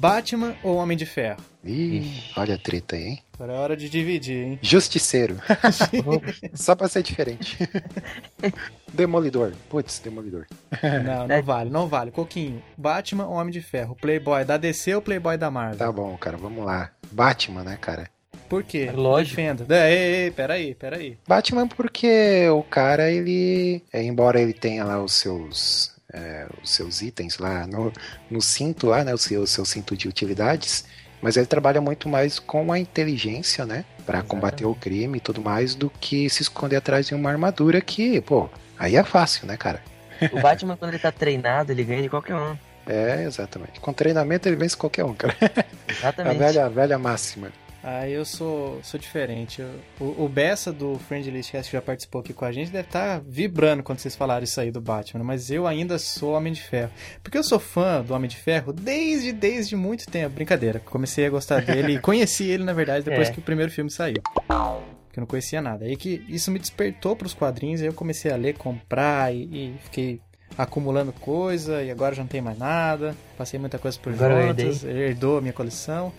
Batman ou Homem de Ferro? Ih, olha a treta aí, hein? Agora é hora de dividir, hein? Justiceiro. Só pra ser diferente. Demolidor. Putz, Demolidor. Não, não vale, não vale. Coquinho, Batman ou Homem de Ferro? Playboy da DC ou Playboy da Marvel? Tá bom, cara, vamos lá. Batman, né, cara? Por quê? É lógico. Defenda. É, Ei, ei, peraí, peraí. Batman porque o cara, ele... é, embora ele tenha lá os seus... é, os seus itens lá no, no cinto lá, né? O seu, o seu cinto de utilidades. Mas ele trabalha muito mais com a inteligência, né? Pra combater o crime e tudo mais, do que se esconder atrás de uma armadura que, pô, aí é fácil, né, cara? O Batman, quando ele tá treinado, ele ganha de qualquer um. É, exatamente. Com treinamento ele vence qualquer um, cara. A Exatamente. velha, a velha máxima. Ah, eu sou, sou diferente. O, o Bessa do Friendly List que já participou aqui com a gente deve estar vibrando quando vocês falaram isso aí do Batman, mas eu ainda sou Homem de Ferro. Porque eu sou fã do Homem de Ferro desde, desde muito tempo. Brincadeira, comecei a gostar dele e conheci ele, na verdade, depois É. que o primeiro filme saiu. Que eu não conhecia nada. Aí que isso me despertou pros quadrinhos, aí eu comecei a ler, comprar e, e fiquei acumulando coisa e agora já não tem mais nada. Passei muita coisa por Agora ele herdou a minha coleção.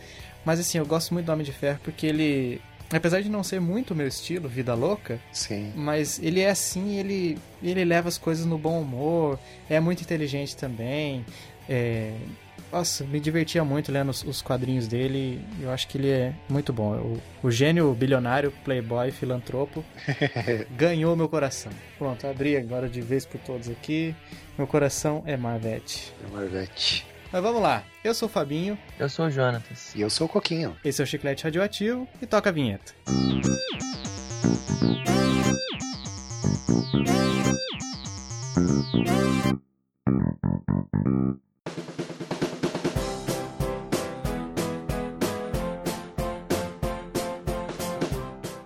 Mas assim, eu gosto muito do Homem de Ferro porque ele, apesar de não ser muito o meu estilo, vida louca, Sim. mas ele é assim, ele ele leva as coisas no bom humor, é muito inteligente também. É, nossa, me divertia muito lendo os, os quadrinhos dele. Eu acho que ele é muito bom. O, o gênio bilionário, playboy, filantropo, ganhou meu coração. Pronto, abri agora de vez por todos aqui. Meu coração é Marvete. É Marvete. Mas vamos lá. Eu sou o Fabinho, Eu sou o Jonatas. E eu sou o Coquinho. esse é o Chiclete Radioativo e toca a vinheta.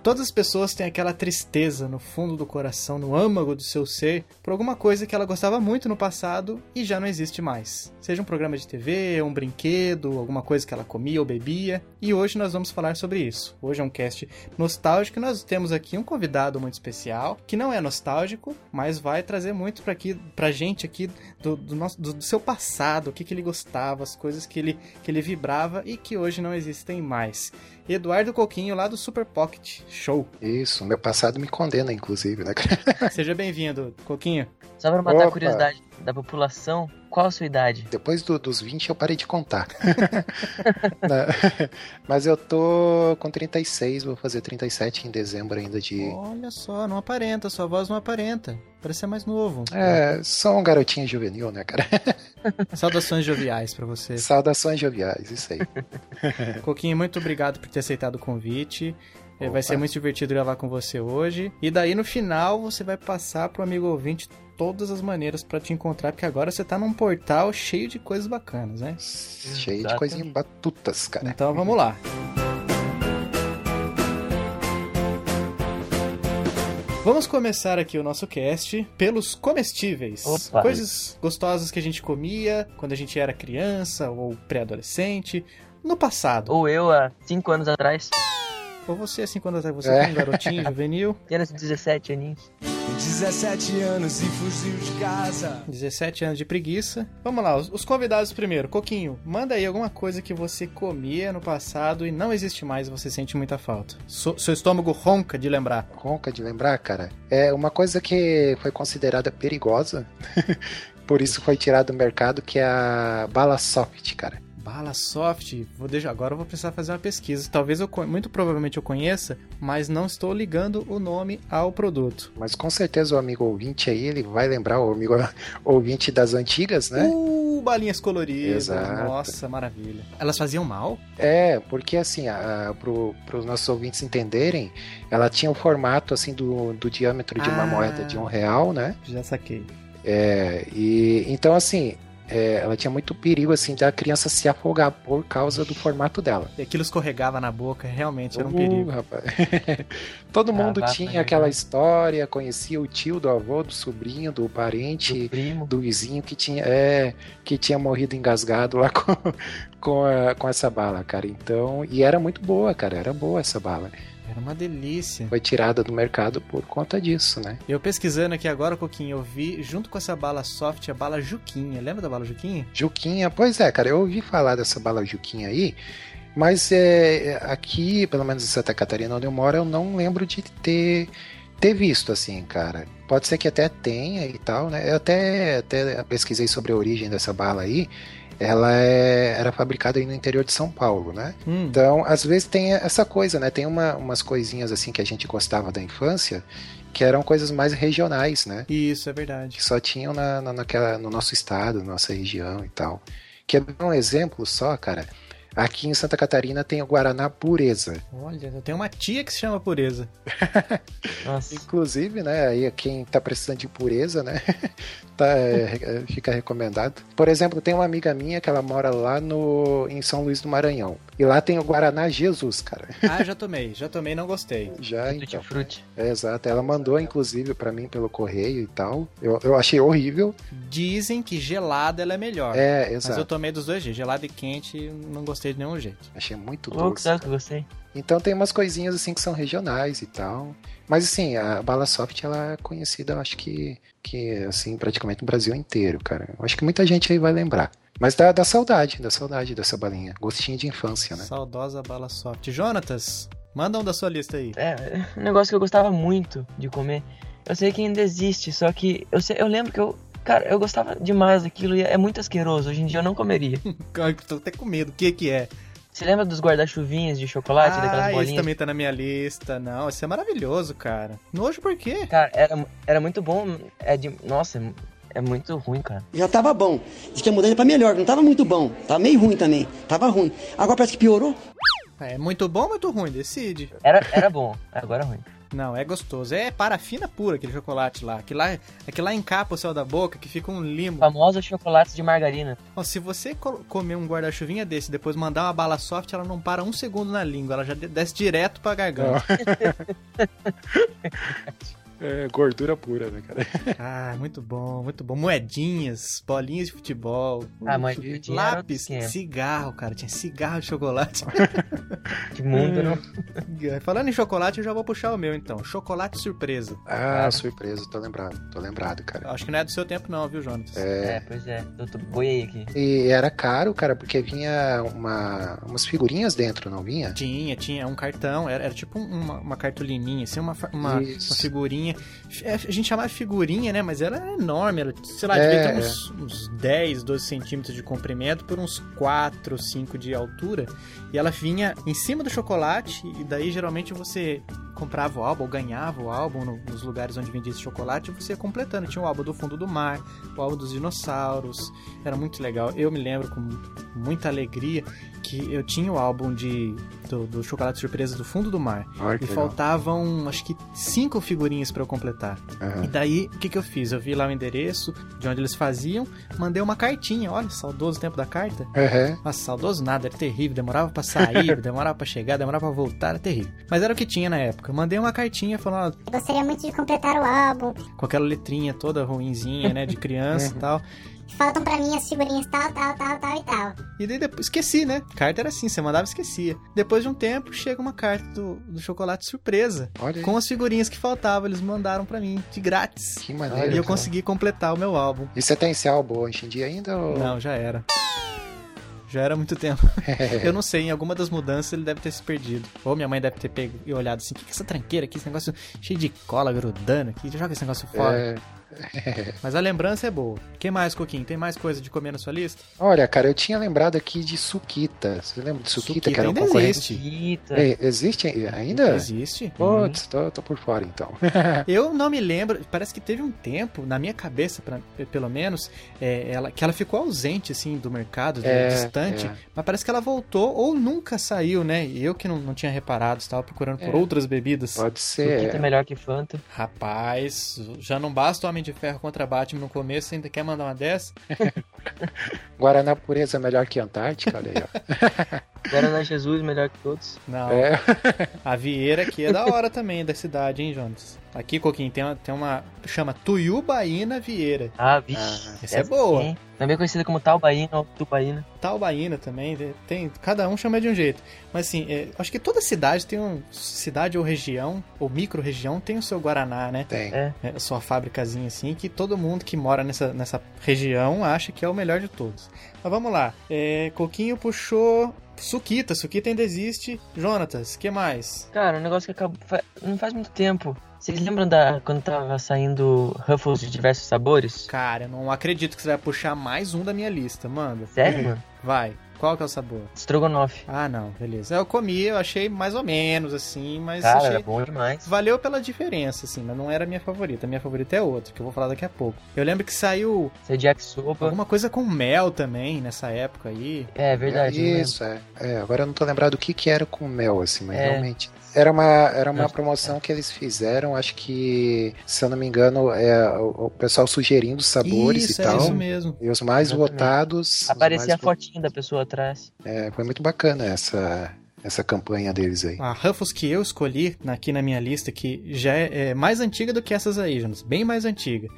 Todas as pessoas têm aquela tristeza no fundo do coração, no âmago do seu ser, por alguma coisa que ela gostava muito no passado e já não existe mais. Seja um programa de TV, um brinquedo, alguma coisa que ela comia ou bebia. E hoje nós vamos falar sobre isso. Hoje é um cast nostálgico e nós temos aqui um convidado muito especial, que não é nostálgico, mas vai trazer muito pra, aqui, pra gente aqui do, do, nosso, do, do seu passado, o que, que ele gostava, as coisas que ele, que ele vibrava e que hoje não existem mais. Eduardo Coquinho, lá do Super Pocket Show. Isso, meu passado me condena, inclusive, né? Seja bem-vindo, Coquinho. Só pra matar a Opa. curiosidade da população, qual a sua idade? Depois do- dos 20 eu parei de contar. Mas eu tô com 36, vou fazer 37 em dezembro ainda de. Olha só, não aparenta, sua voz não aparenta. Parece ser mais novo. É, sou um garotinho juvenil, né, cara? Saudações joviais pra você. Saudações joviais, isso aí. Coquinho, muito obrigado por ter aceitado o convite. É, Vai Opa. ser muito divertido gravar com você hoje. E daí no final você vai passar pro amigo ouvinte todas as maneiras pra te encontrar, porque agora você tá num portal cheio de coisas bacanas, né? Cheio de Exato. coisinhas batutas, cara. Então vamos lá. Vamos começar aqui o nosso cast pelos comestíveis. Opa. Coisas gostosas que a gente comia quando a gente era criança ou pré-adolescente. No passado. Ou eu, há 5 anos atrás, Ou você, assim, quando você É. um garotinho juvenil, apenas 17 aninhos. 17 anos e fugiu de casa. 17 anos de preguiça. Vamos lá, os, os convidados primeiro. Coquinho, manda aí alguma coisa que você comia no passado e não existe mais e você sente muita falta. So- seu estômago ronca de lembrar. Ronca de lembrar, cara. É uma coisa que foi considerada perigosa, por isso foi tirada do mercado, que é a bala soft, cara. Bala soft, vou deixar, agora eu vou precisar fazer uma pesquisa. Talvez eu, muito provavelmente eu conheça, mas não estou ligando o nome ao produto. Mas com certeza o amigo ouvinte aí, ele vai lembrar, o amigo ouvinte das antigas, né? Uh, balinhas coloridas. Exato. Nossa, maravilha. Elas faziam mal? É, porque assim, a, a, pro, os nossos ouvintes entenderem, ela tinha o formato assim do, do diâmetro de uma Ah. moeda de um real, né? Já saquei. É, e então assim, é, ela tinha muito perigo assim da criança se afogar por causa do formato dela. E aquilo escorregava na boca, realmente era um Uh, perigo. rapaz. Todo mundo Caraca, tinha né, aquela cara? história, conhecia o tio do avô, do sobrinho, do Do parente, primo. do vizinho que tinha, é, que tinha morrido engasgado lá com, com, a- com essa bala, cara. Então, e era muito boa, cara. Era boa essa bala. Era uma delícia. Foi tirada do mercado por conta disso, né? Eu pesquisando aqui agora, Coquinho, eu vi, junto com essa bala soft, a bala Juquinha. Lembra da bala Juquinha? Juquinha, pois é, cara, eu ouvi falar dessa bala Juquinha aí, mas é, aqui, pelo menos em Santa Catarina, onde eu moro, eu não lembro de ter, ter visto assim, cara. Pode ser que até tenha e tal, né? Eu até, até pesquisei sobre a origem dessa bala aí. Ela é- era fabricada aí no interior de São Paulo, né? Hum, Então, às vezes tem essa coisa, né? Tem uma, umas coisinhas assim que a gente gostava da infância, que eram coisas mais regionais, né? Isso, é verdade. que só tinham na, na- naquela, no nosso estado, na nossa região e tal. Quer ver um exemplo só, cara? Aqui em Santa Catarina tem o Guaraná Pureza. Olha, eu tenho uma tia que se chama Pureza. Nossa. Inclusive, né, aí quem tá precisando de pureza, né, tá, é, é, fica recomendado. Por exemplo, tem uma amiga minha que ela mora lá no, em São Luís do Maranhão. E lá tem o Guaraná Jesus, cara. Ah, já tomei. Já tomei não gostei. Já, então. frutti. É, exato. Ela mandou, inclusive, pra mim pelo correio e tal. Eu, eu achei horrível. Dizem que gelada ela é melhor. É, Mas eu exato. tomei dos dois jeitos. Gelada e quente, não gostei de nenhum jeito. Achei muito Louco, doce. sabe que eu gostei? Então tem umas coisinhas assim que são regionais e tal. Mas assim, a Bala Soft ela é conhecida, eu acho que, que assim, praticamente no Brasil inteiro, cara. Eu acho que muita gente aí vai lembrar. Mas dá, dá saudade, dá saudade dessa balinha. Gostinho de infância, né? Saudosa bala soft. Jonatas, manda um da sua lista aí. É, um negócio que eu gostava muito de comer. Eu sei que ainda existe, só que eu, sei, eu lembro que eu. Cara, eu gostava demais daquilo e é muito asqueroso. Hoje em dia eu não comeria. Ai, Tô até com medo. O que que é? Você lembra dos guarda-chuvinhas de chocolate, daquelas ah, esse bolinhas? também tá na minha lista. Não, esse é maravilhoso, cara. Nojo por quê? Cara, era, era muito bom. É de, nossa, é, muito ruim, cara. Já tava bom. Diz que a mudança é pra melhor, não tava muito bom. Tava meio ruim também. Tava ruim. Agora parece que piorou. É muito bom ou muito ruim? Decide. Era, era bom, agora é ruim. Não, é gostoso. É parafina pura aquele chocolate lá. Aquele lá, aquele lá encapa o céu da boca, que fica um limbo. Famosos chocolates de margarina. Ó, se você co- comer um guarda-chuvinha desse e depois mandar uma bala soft, ela não para um segundo na língua. Ela já de- desce direto pra garganta. É gordura pura, né, cara? Ah, muito bom, muito bom. Moedinhas, bolinhas de futebol. Ah, mas lápis, cigarro, cara. Tinha cigarro de chocolate. Que mundo, não? Falando em chocolate, eu já vou puxar o meu então. Chocolate surpresa. Ah, surpresa, tô lembrado, tô lembrado, cara. Acho que não é do seu tempo não, viu, Jonas? É, pois é. Eu tô boiei aqui. E era caro, cara, porque vinha uma, umas figurinhas dentro, não vinha? Tinha, tinha um cartão, era, era tipo uma, uma cartolininha, assim, uma, uma, uma figurinha. É, A gente chamava figurinha, né? Mas ela era enorme, era, sei lá, É, devia ter uns, uns 10, 12 centímetros de comprimento por uns 4, 5 de altura. E ela vinha em cima do chocolate, e daí geralmente você comprava o álbum, ou ganhava o álbum no- nos lugares onde vendia esse chocolate, e você ia completando. Tinha o álbum do fundo do mar, o álbum dos dinossauros, era muito legal. Eu me lembro com muita alegria que eu tinha o álbum de, do, do chocolate surpresa do fundo do mar. Que E legal. faltavam, acho que, cinco figurinhas pra eu completar. Aham. E daí, o que, que eu fiz? Eu vi lá o endereço de onde eles faziam, mandei uma cartinha. Olha, saudoso tempo da carta. Aham. Nossa, saudoso nada, era terrível. Demorava pra sair, demorava pra chegar, demorava pra voltar, era terrível. Mas era o que tinha na época. Eu mandei uma cartinha falando, ó, Gostaria muito de completar o álbum. com aquela letrinha toda ruinzinha, né, de criança e tal. Faltam pra mim as figurinhas tal, tal, tal, tal e tal. E daí depois esqueci, né? Carta era assim, você mandava e esquecia. Depois de um tempo, chega uma carta do, do chocolate surpresa. Olha. Com as figurinhas que faltavam, eles mandaram pra mim, de grátis. Que maneiro. E eu cara. consegui completar o meu álbum. E você tem esse álbum hoje em dia ainda? Ou... Não, já era. Já era muito tempo. Eu não sei, em alguma das mudanças ele deve ter se perdido. Ou minha mãe deve ter pego e olhado assim: o que que é essa tranqueira aqui? Esse negócio cheio de cola grudando aqui. Joga esse negócio fora. É, Mas a lembrança é boa. O que mais, Coquinho? Tem mais coisa de comer na sua lista? Olha, cara, eu tinha lembrado aqui de Suquita. Você lembra de Suquita, Suquita que era um ainda concorrente? existe. É, existe ainda? Existe. Putz, tô, tô por fora então. Eu não me lembro, parece que teve um tempo, na minha cabeça, pra- pelo menos, é, ela, que ela ficou ausente, assim, do mercado, do- É, distante, é. mas parece que ela voltou ou nunca saiu, né? E eu que não, não tinha reparado, estava procurando por É. outras bebidas. Pode Suquita é ser. melhor que Fanta. Rapaz, já não basta o Homem de Ferro contra Batman no começo, ainda quer mandar uma dessa? Guaraná Pureza é melhor que Antártica, olha aí, ó. Guaraná Jesus, melhor que todos. Não. É. A Vieira aqui é da hora também, da cidade, hein, Jonas? Aqui, Coquinho, tem uma, tem uma. Chama Tuiubaína Vieira. Ah, vixe. Ah, Essa é boa. Hein? Também conhecida como Talbaína ou Tubaína. Taubaína também, tem, cada um chama de um jeito. Mas assim, é, acho que toda cidade tem um. Cidade ou região, ou micro-região, tem o seu Guaraná, né? Tem. É. É, sua fábricazinha assim, que todo mundo que mora nessa, nessa região acha que é o melhor de todos. Mas vamos lá. É, Coquinho puxou. Suquita, Suquita ainda existe. Jonatas, que mais? Cara, um negócio que acabou. Não faz muito tempo. Vocês lembram da quando tava saindo Ruffles de diversos sabores? Cara, eu não acredito que você vai puxar mais um da minha lista, manda. Sério, mano? Vai. Qual que é o sabor? Strogonoff. Ah, não, beleza. Eu comi, eu achei mais ou menos, assim, mas Cara, achei... era bom demais. Valeu pela diferença, assim, mas não era a minha favorita. A minha favorita é outra, que eu vou falar daqui a pouco. Eu lembro que saiu Você Jack Sopa. alguma coisa com mel também nessa época aí. É verdade. não lembro. Isso, é. É, Agora eu não tô lembrado do que que era com mel, assim, mas É. realmente. Era uma, era uma que promoção que eles fizeram, acho que, se eu não me engano, é o, o pessoal sugerindo sabores isso, e é tal. isso mesmo. E os mais Exatamente. votados. os Aparecia a mais vo- fotinho da pessoa atrás. É, foi muito bacana essa, essa campanha deles aí. A Ruffles que eu escolhi aqui na minha lista, que já é, é mais antiga do que essas aí, Jonas, bem mais antiga.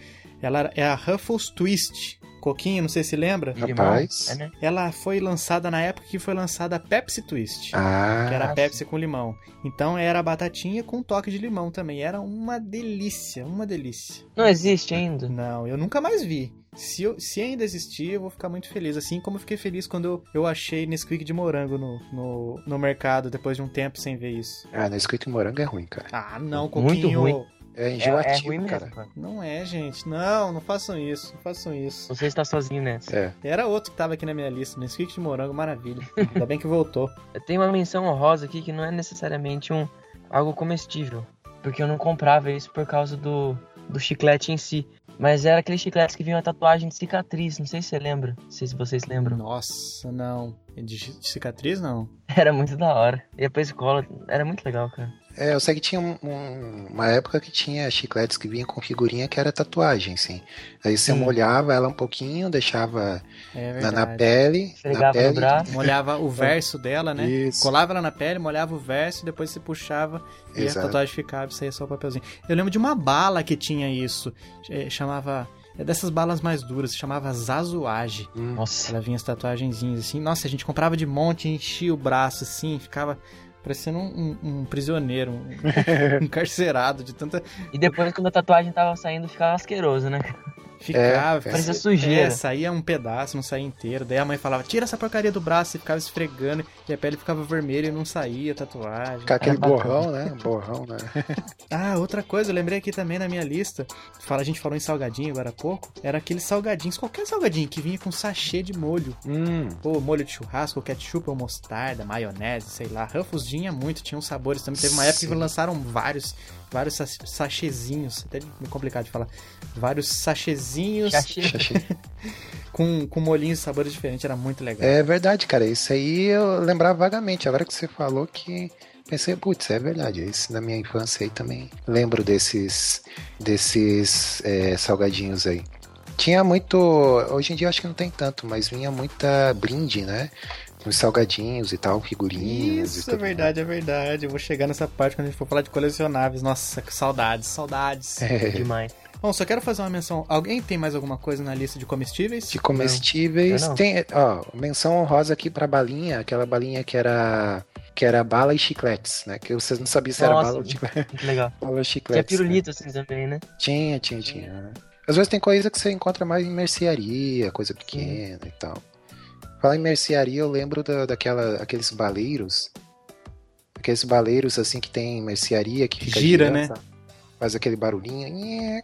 Ela é a Ruffles Twist. Coquinho, não sei se lembra. De. Rapaz. É, né? Ela foi lançada na época que foi lançada a Pepsi Twist. Ah, que era. Pepsi com limão. Então era batatinha com toque de limão também. Era uma delícia, uma delícia. Não existe ainda. Não, eu nunca mais vi. Se, eu- se ainda existir, eu vou ficar muito feliz. Assim como eu fiquei feliz quando eu, eu achei Nesquik de morango no, no, no mercado, depois de um tempo sem ver isso. ah, Nesquik em morango é ruim, cara. Ah, não, Muito Coquinho. ruim. É É, enjoativo, é ruim cara. mesmo, cara. Não é, gente. Não, não façam isso. Não façam isso. Você está sozinho nessa. É. Era outro que tava aqui na minha lista. Nesquik de morango, maravilha. Ainda bem que voltou. Eu tenho uma menção honrosa aqui que não é necessariamente um algo comestível. Porque eu não comprava isso por causa do, do chiclete em si. Mas era aquele chiclete que vinha uma tatuagem de cicatriz. Não sei se você lembra. Não sei se vocês lembram. Nossa, não. De de cicatriz, não. Era muito da hora. Ia pra escola. Era muito legal, cara. É, eu sei que tinha um- um- uma época que tinha chicletes que vinham com figurinha que era tatuagem, sim. Aí você Sim. molhava ela um pouquinho, deixava É na, na pele. Na pele. braço. Molhava o verso dela, né? Isso. Colava ela na pele, molhava o verso, depois se puxava e a Exato. tatuagem ficava e saía só o papelzinho. Eu lembro de uma bala que tinha isso. eh, chamava. É dessas balas mais duras, chamava Zazuage. Hum, Nossa. Ela vinha as tatuagenzinhas assim. Nossa, a gente comprava de monte, enchia o braço assim, ficava parecendo um, um- um prisioneiro, um, um encarcerado de tanta. E depois, quando a tatuagem tava saindo, ficava asqueroso, né? Ficava. É, Parecia sujeira. É, saía um pedaço, não saía inteiro. Daí a mãe falava, tira essa porcaria do braço e ficava esfregando. E a pele ficava vermelha e não saía a tatuagem. Com aquele bacana. borrão, né? Borrão, né? Ah, outra coisa, eu lembrei aqui também na minha lista. Fala, a gente falou em salgadinho agora há pouco. Era aqueles salgadinhos, qualquer salgadinho que vinha com sachê de molho. Hum, Ou molho de churrasco, ou ketchup, ou mostarda, maionese, sei lá. Ruffles tinha muito, tinha uns sabores também. Teve uma época que lançaram vários, vários sach- sachezinhos. Até meio complicado de falar. Vários sachezinhos com, com molhinhos e sabores diferentes. Era muito legal. É verdade, cara. Isso aí eu lembrava vagamente. Agora que você falou que. Pensei, putz, é verdade. Isso na minha infância aí também. Lembro desses. desses é, salgadinhos aí. Tinha muito. Hoje em dia eu acho que não tem tanto, mas vinha muita brinde, né? Uns salgadinhos e tal, figurinhas. e Isso é verdade, é verdade. Eu vou chegar nessa parte quando a gente for falar de colecionáveis. Nossa, que saudades, saudades. mais. É, Demais. Bom, só quero fazer uma menção. Alguém tem mais alguma coisa na lista de comestíveis? de comestíveis. Não. Tem, ó, menção honrosa aqui pra balinha, aquela balinha que era. que era bala e chicletes, né? Que vocês não sabiam se era Nossa. bala ou chiclete. Muito legal. Bala ou Tinha chicletes. né? pirulito assim também, né? Tinha, tinha, tinha. né? Às vezes tem coisa que você encontra mais em mercearia, coisa pequena e tal. Falar em mercearia, eu lembro da, daquela, aqueles baleiros. Aqueles baleiros assim que tem em mercearia que fica Gira, girando, né? sabe? Faz aquele barulhinho.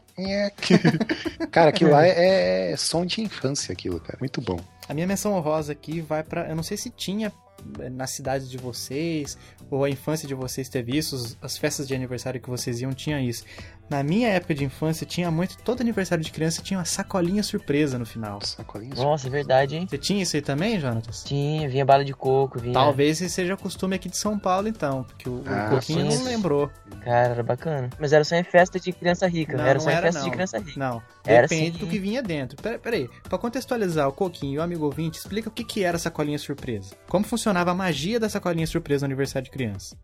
cara, aquilo lá é, é som de infância, aquilo, cara. Muito bom. A minha menção honrosa aqui vai pra. Eu não sei se tinha eh, na cidade de vocês, ou a infância de vocês teve isso, as festas de aniversário que vocês iam tinha isso. Na minha época de infância tinha muito, todo aniversário de criança tinha uma sacolinha surpresa no final. Sacolinhas. Nossa, é verdade, hein? Você tinha isso aí também, Jonatas? Tinha, vinha bala de coco, vinha. Talvez esse seja costume aqui de São Paulo, então, porque o, o Ah, Coquinho sim. não lembrou. Cara, era bacana. Mas era só em festa de criança rica. Não, era não só em era, festa não. de criança rica. Não, Era depende sim. do que vinha dentro. Pera, peraí, pra contextualizar o Coquinho e o amigo ouvinte, explica o que, que era a sacolinha surpresa. Como funcionava a magia da sacolinha surpresa no aniversário de criança.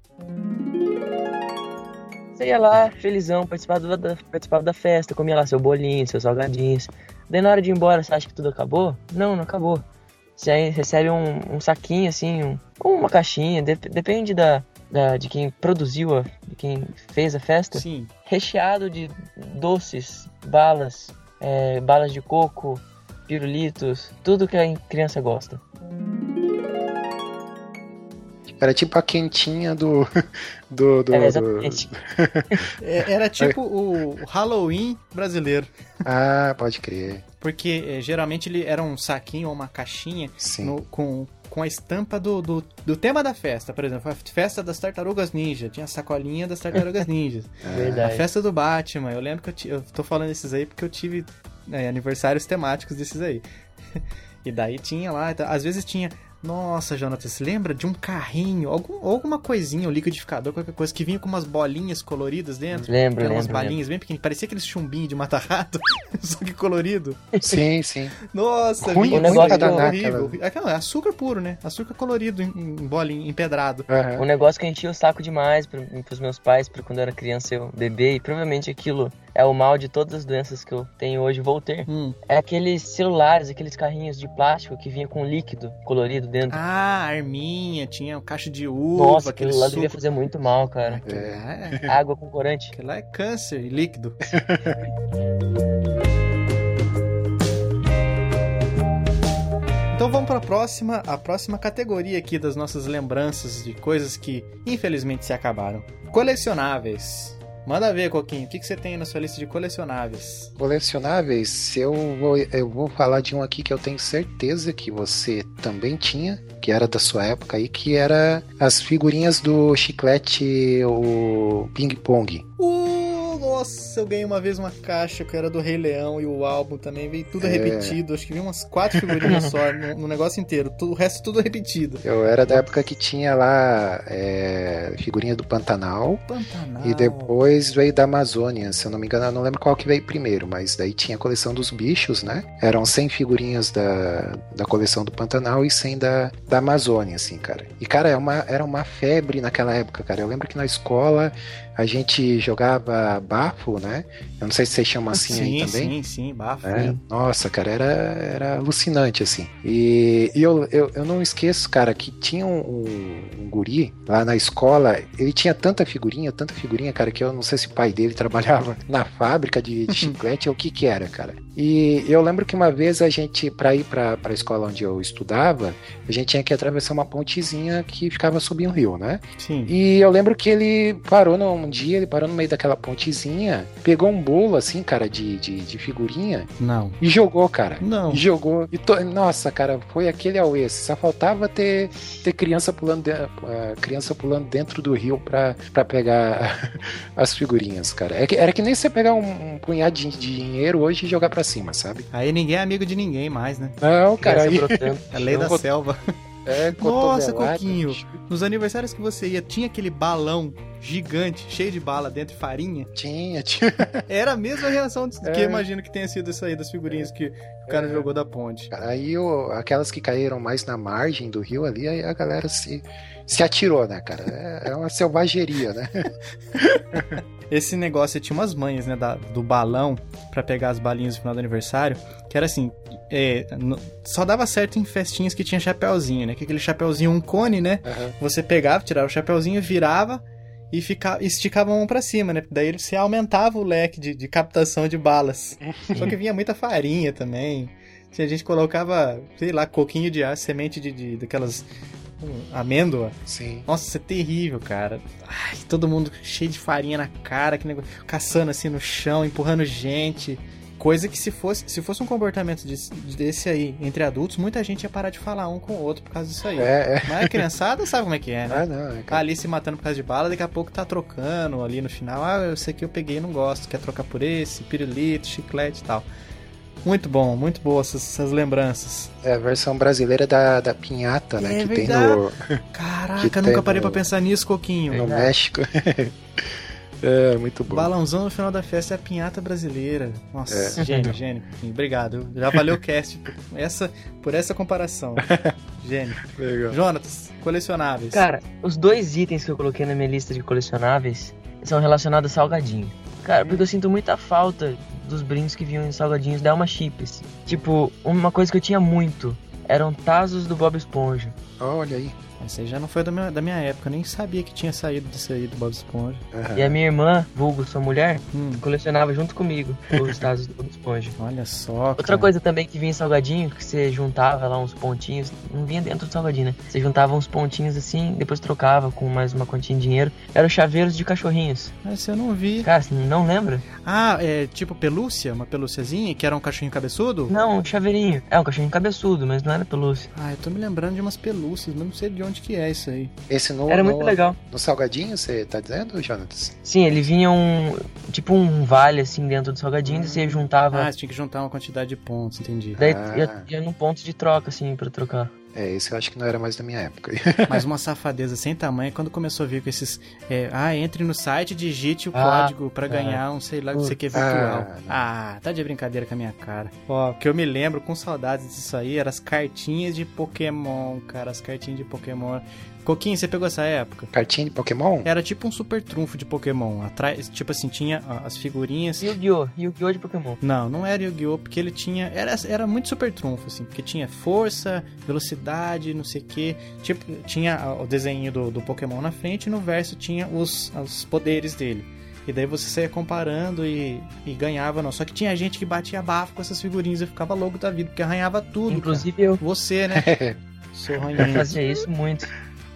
Você ia lá, felizão, participava da, participava da festa, comia lá seu bolinho, seus salgadinhos. Daí na hora de ir embora, você acha que tudo acabou? Não, não acabou. Você aí recebe um, um saquinho assim, um, ou uma caixinha, dep- depende da, da- de quem produziu, a, de quem fez a festa, Sim, recheado de doces, balas, é, balas de coco, pirulitos, tudo que a criança gosta. Era tipo a quentinha do. do, do, É, do-. É- era tipo o Halloween brasileiro. Ah, pode crer. Porque eh, geralmente ele era um saquinho ou uma caixinha no- com, com a estampa do, do, do tema da festa. Por exemplo, a festa das tartarugas ninja. Tinha a sacolinha das tartarugas ninjas. A Verdade. festa do Batman, eu lembro que eu, eu tô falando esses aí porque eu tive né, aniversários temáticos desses aí. e daí tinha lá, então, às vezes tinha. Nossa, Jonathan, você lembra de um carrinho, algum, alguma coisinha, um liquidificador, qualquer coisa, que vinha com umas bolinhas coloridas dentro? Lembro, eram umas lembro, balinhas bem pequenininhas, parecia aqueles chumbinhos de mata-rato, só que colorido. Sim, sim. Nossa, Ruim, vinha um negócio horrível, danar horrível. aquela- Aquela- açúcar puro, né? Açúcar colorido em, em bolinha, empedrado. Aham. Um negócio que enchia o saco demais pro, pros meus pais, pra quando eu era criança eu bebê, e provavelmente aquilo é o mal de todas as doenças que eu tenho hoje, vou ter. Hum. É aqueles celulares, aqueles carrinhos de plástico que vinha com líquido colorido dentro. Ah, arminha, tinha caixa de uva, Nossa, aquele lá suco. devia fazer muito mal, cara. É. Água com corante. Aquilo lá é câncer líquido. Então vamos para a próxima, a próxima categoria aqui das nossas lembranças de coisas que infelizmente se acabaram. Colecionáveis. Manda ver, Coquinho, o que, que você tem na sua lista de colecionáveis? Colecionáveis, eu vou, eu vou falar de um aqui que eu tenho certeza que você também tinha, que era da sua época aí, que era as figurinhas do chiclete, o ping pong. Uh, nossa, eu ganhei uma vez uma caixa que era do Rei Leão e o álbum também veio tudo É. repetido. Acho que veio umas quatro figurinhas só no, no negócio inteiro. Tudo- o resto tudo repetido. Eu era da época que tinha lá é, figurinha do Pantanal. Pantanal. E depois veio da Amazônia, se eu não me engano, eu não lembro qual que veio primeiro, mas daí tinha a coleção dos bichos, né? Eram 100 figurinhas da, da coleção do Pantanal e 100 da, da Amazônia, assim, cara. E, cara, é uma, era uma febre naquela época, cara. Eu lembro que na escola a gente jogava bafo, né? Eu não sei se vocês chamam assim sim, aí também. Sim, sim, bafo. É, nossa, cara, era, era alucinante, assim. E, e eu, eu, eu não esqueço, cara, que tinha um, um, guri lá na escola, ele tinha tanta figurinha, tanta figurinha, cara, que eu não sei se o pai dele trabalhava na fábrica de, de chiclete ou o que que era, cara. E eu lembro que uma vez a gente, pra ir pra, pra escola onde eu estudava, a gente tinha que atravessar uma pontezinha que ficava subindo um rio, né? Sim. E eu lembro que ele parou num dia, ele parou no meio daquela pontezinha, pegou um bolo, assim, cara, de, de, de figurinha Não. e jogou, cara. Não. E jogou. E to- Nossa, cara, foi aquele auê. Só faltava ter, ter criança, pulando de- a criança pulando dentro do rio pra, pra pegar as figurinhas, cara. É que- era que nem você pegar um, um punhado de dinheiro hoje e jogar pra cima, sabe? Aí ninguém é amigo de ninguém mais, né? Não, cara. Aí. É a lei Eu da vou- selva. É, Nossa. Coquinho. Nos aniversários que você ia, tinha aquele balão gigante, cheio de bala dentro de farinha. Tinha, tinha. Era a mesma reação de- que É. eu imagino que tenha sido isso aí das figurinhas que o cara É. jogou da ponte. Aí aquelas que caíram mais na margem do rio ali, aí a galera se, se atirou, né, cara? É, é uma selvageria, né? Esse negócio tinha umas manhas, né, da- do balão pra pegar as balinhas no final do aniversário, que era assim, é, no- só dava certo em festinhas que tinha chapéuzinho, né? Que aquele chapéuzinho um cone, né? Aham. Você pegava, tirava o chapéuzinho, virava e ficava, esticava a mão pra cima, né? Daí você aumentava o leque de, de captação de balas. Só que vinha muita farinha também. Tinha gente que colocava, sei lá, coquinho de ar, semente de, de daquelas hum, amêndoa. Sim. Nossa, isso é terrível, cara. Ai, todo mundo cheio de farinha na cara, que negócio, caçando assim no chão, empurrando gente. Coisa que se fosse, se fosse um comportamento desse, desse aí entre adultos, muita gente ia parar de falar um com o outro por causa disso aí. É, é. Mas a criançada sabe como é que é, né? Ah, não. É, Tá ali se matando por causa de bala, daqui a pouco tá trocando ali no final. Ah, esse aqui eu peguei e não gosto. Quer trocar por esse? Pirulito, chiclete e tal. Muito bom, muito boa essas, essas lembranças. É a versão brasileira da, da pinhata, né? É que verdade. tem no, Caraca, Que nunca parei no- pra pensar nisso, Coquinho. no Verdade. México. é, muito bom. Balãozão no final da festa é a pinhata brasileira. Nossa, É. gênio, gênio. Obrigado. Já valeu o cast por essa, por essa comparação. Gênio. Legal. Jonatas, colecionáveis. Cara, os dois itens que eu coloquei na minha lista de colecionáveis são relacionados a salgadinho. Cara, porque eu sinto muita falta dos brindes que vinham em salgadinhos da Alma Chips. Tipo, uma coisa que eu tinha muito eram tazos do Bob Esponja. Olha aí. Esse aí já não foi da minha, da minha época, eu nem sabia que tinha saído disso aí do Bob Esponja. Aham. E a minha irmã, vulgo sua mulher, Hum, colecionava junto comigo os tazos do Bob Esponja. olha só. Outra cara. coisa também que vinha em salgadinho, que você juntava lá uns pontinhos, não vinha dentro do salgadinho, né? Você juntava uns pontinhos assim, depois trocava com mais uma quantia de dinheiro. Eram chaveiros de cachorrinhos. Esse eu não vi. Cara, você não lembra? Ah, é tipo pelúcia? Uma pelúciazinha que era um cachorrinho cabeçudo? Não, um chaveirinho. É um cachorrinho cabeçudo, mas não era pelúcia. Ah, eu tô me lembrando de umas pelúcias, mas não sei de onde que é isso aí. Esse no, Era muito no, legal. no salgadinho, você tá dizendo, Jonatas? Sim, ele vinha um. Tipo um vale assim dentro do salgadinho, e você juntava. Ah, você tinha que juntar uma quantidade de pontos, entendi. daí Ah. ia, ia num ponto de troca, assim, pra trocar. É, esse eu acho que não era mais da minha época. Mas uma safadeza sem tamanho é quando começou a vir com esses. é, ah, entre no site, digite o Ah, código pra ganhar um, sei lá, não sei o que Ah, virtual. não. Ah, tá de brincadeira com a minha cara. Ó, o que eu me lembro com saudades disso aí eram as cartinhas de Pokémon, cara. As cartinhas de Pokémon. Coquinho, você pegou essa época? Cartinha de Pokémon? Era tipo um super trunfo de Pokémon. Atrás, tipo assim, tinha as figurinhas. Yu-Gi-Oh! Yu-Gi-Oh! de Pokémon. Não, não era Yu-Gi-Oh! porque ele tinha. Era, era muito super trunfo, assim, porque tinha força, velocidade, não sei o que. Tipo, tinha o desenho do, do Pokémon na frente e no verso tinha os, os poderes dele. E daí você saía comparando e, e ganhava, não. Só que tinha gente que batia bafo com essas figurinhas e ficava louco da vida, porque arranhava tudo. Inclusive eu. cara. Você, né? Sou Eu ranhinho. fazia isso muito.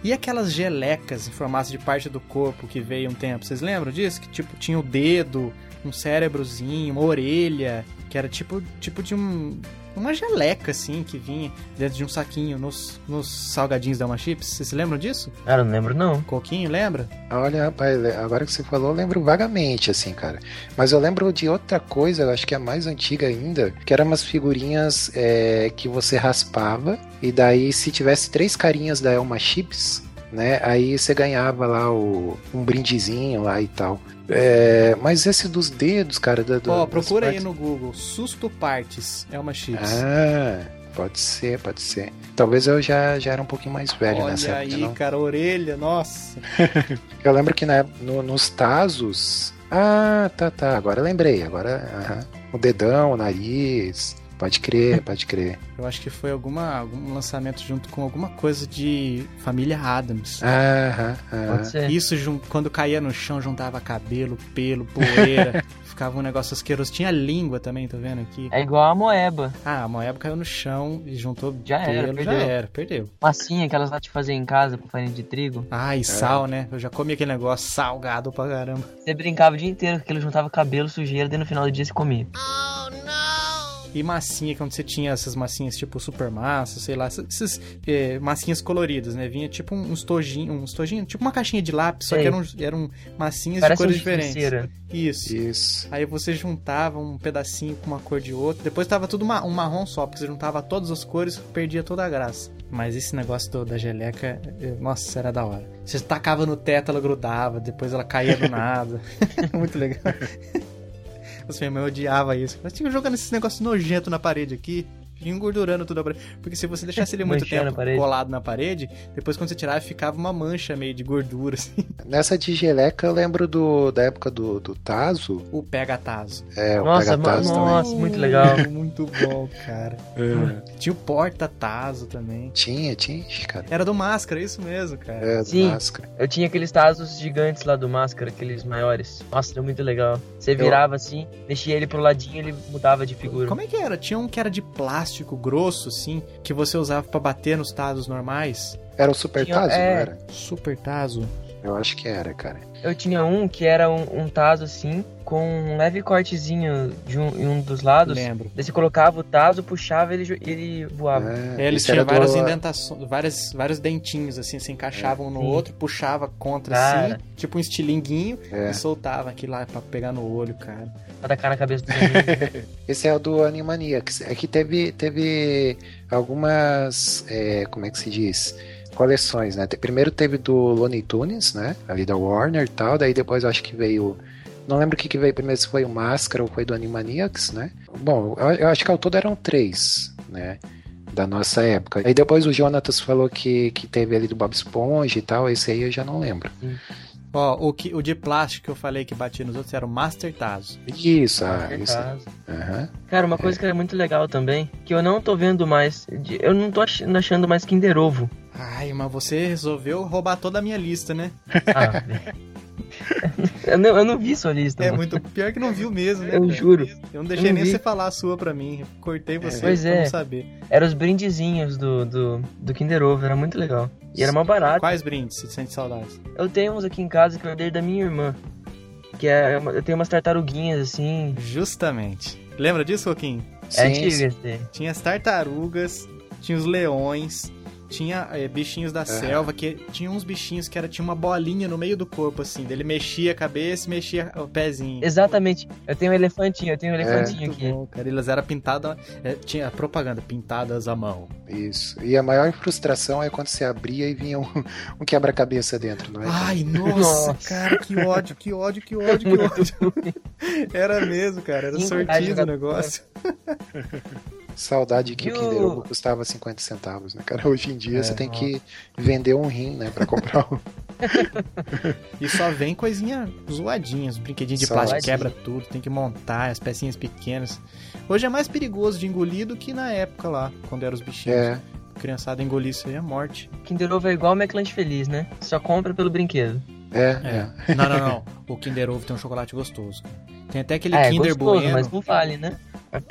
E aquelas gelecas em formato de parte do corpo que veio um tempo, vocês lembram disso? Que tipo tinha o dedo, um cérebrozinho, uma orelha, que era tipo, tipo de um. Uma geleca, assim, que vinha dentro de um saquinho nos, nos salgadinhos da Uma Chips. Vocês se lembram disso? Cara, eu não lembro não. Coquinho, lembra? Olha, rapaz, agora que você falou, eu lembro vagamente, assim, cara. Mas eu lembro de outra coisa, eu acho que é a mais antiga ainda, que eram umas figurinhas é, que você raspava, e daí se tivesse três carinhas da Elma Chips, né, aí você ganhava lá o, um brindezinho lá e tal. É, mas esse dos dedos, cara, da, do, das procura aí partes- no Google. Susto Partes é uma Chips. Ah, pode ser, pode ser. Talvez eu já, já era um pouquinho mais velho nessa Olha época, aí, não? cara, orelha, nossa. Eu lembro que na, no- nos Tazos. Ah, tá, tá. Agora eu lembrei. Agora. aham. O dedão, o nariz. Pode crer, pode crer. Eu acho que foi alguma, algum lançamento junto com alguma coisa de Família Adams. Aham, aham. Pode ser. Isso quando caía no chão, juntava cabelo, pelo, poeira. ficava um negócio asqueroso. Tinha língua também, tá vendo aqui? É igual a moeba. Ah, a moeba caiu no chão e juntou Já era, pelo, já perdeu. era, perdeu. Massinha que elas lá te faziam em casa com farinha de trigo. Ah, e sal, né? Eu já comi aquele negócio salgado pra caramba. Você brincava o dia inteiro com aquilo, juntava cabelo, sujeira, daí no final do dia você comia. E massinha, que é onde você tinha essas massinhas tipo super massa, sei lá, essas, essas, eh, massinhas coloridas, né? Vinha tipo uns tojinhos, uns tojinhos, tipo uma caixinha de lápis, só Sei. que eram, eram massinhas Parece de cores um diferentes. Isso. Isso. Aí você juntava um pedacinho com uma cor de outro. Depois tava tudo ma- um marrom só, porque você juntava todas as cores perdia toda a graça. Mas esse negócio do- da geleca, eh, nossa, era da hora. Você tacava no teto, ela grudava, depois ela caía do nada. Muito legal. Os minha mãe odiava isso. Ela tinha jogando esses negócios nojentos na parede aqui. Fica engordurando tudo a parede. Porque se você deixasse ele muito tempo a parede. colado na parede, depois quando você tirava, ficava uma mancha meio de gordura, assim. Nessa de geleca eu lembro do, da época do, do Tazo. O pega-tazo. É, o Nossa, Pega-Tazo mano, também. nossa, muito legal. Muito bom, cara. Tinha o porta-tazo também. Tinha, tinha, cara. Era do Máscara, isso mesmo, cara. É, do Sim. máscara. Eu tinha aqueles tazos gigantes lá do Máscara, aqueles maiores. Nossa, era muito legal. Você virava assim, mexia ele pro ladinho ele mudava de figura. Como é que era? Tinha um que era de plástico grosso, assim, que você usava pra bater nos tazos normais. Era o Super Tinha- Tazo, é. não era? Super tazo. Eu acho que era, cara. Eu tinha um que era um, um taso assim, com um leve cortezinho de um, em um dos lados. Lembro. Daí você colocava o taso, puxava ele jo- ele voava. É, É, ele tinha era do- várias indentações, várias, vários dentinhos, assim, se encaixavam um no Sim. outro, puxava contra Cara. assim, tipo um estilinguinho, É. e soltava aquilo lá pra pegar no olho, cara. Pra tacar na cabeça do. Esse é o do Animaniacs. É que teve, teve algumas. é, como é que se diz? Coleções, né? Primeiro teve do Looney Tunes, né? Ali da Warner e tal. Daí depois eu acho que veio. Não lembro o que, que veio primeiro, se foi o Máscara ou foi do Animaniacs, né? Bom, eu, acho que ao todo eram três, né? Da nossa época. Aí depois o Jonatas falou que, que teve ali do Bob Esponja e tal. Esse aí eu já não lembro. Ó, o, que, o de plástico que eu falei que batia nos outros era o Master Tazo. Isso, ah, Master isso. Tazo. Aham. Cara, uma coisa que era muito legal também, que eu não tô vendo mais, eu não tô ach- achando mais Kinder Ovo. Ai, mas você resolveu roubar toda a minha lista, né? Ah, eu, não, eu não vi sua lista, É mano. muito pior que não viu mesmo, né? Eu cara? juro. Eu não deixei Eu nem vi. você falar a sua pra mim. Cortei você Pois pra é. não saber. Eram os brindezinhos do, do, do Kinder Ovo, era muito legal. E era mais barato. Quais brindes você sente saudades? Eu tenho uns aqui em casa que eu herdei da minha irmã. Que é, eu tenho umas tartaruguinhas assim. Justamente. Lembra disso, Joaquim? É Sim, daí. Tinha as tartarugas, tinha os leões, tinha eh, bichinhos da selva, que tinha uns bichinhos que era, tinha uma bolinha no meio do corpo, assim. daí Ele mexia a cabeça e mexia o pezinho. Exatamente. Eu tenho um elefantinho, eu tenho um elefantinho Muito aqui. bom, cara. Eles eram pintadas. tinha propaganda, pintadas à mão. Isso. E a maior frustração é quando você abria e vinha um, um quebra-cabeça dentro, não é? Ai, nossa, Nossa. cara, que ódio, que ódio, que ódio, que ódio. Era mesmo, cara. Era sortido o jogador. negócio. Saudade que E o Kinder Ovo custava 50 centavos, né, cara? Hoje em dia É, você tem que vender um rim, né, pra comprar um. E só vem coisinha zoadinha, os brinquedinhos de Só plástico quebra tudo, tem que montar as pecinhas pequenas. Hoje é mais perigoso de engolir do que na época lá, quando eram os bichinhos. É, criançada engolir isso aí é morte. Kinder Ovo é igual o McLanche Feliz, né? Só compra pelo brinquedo. é, é. Não, não, não. O Kinder Ovo tem um chocolate gostoso. Tem até aquele Ah, é Kinder gostoso, Bueno. mas não vale, né?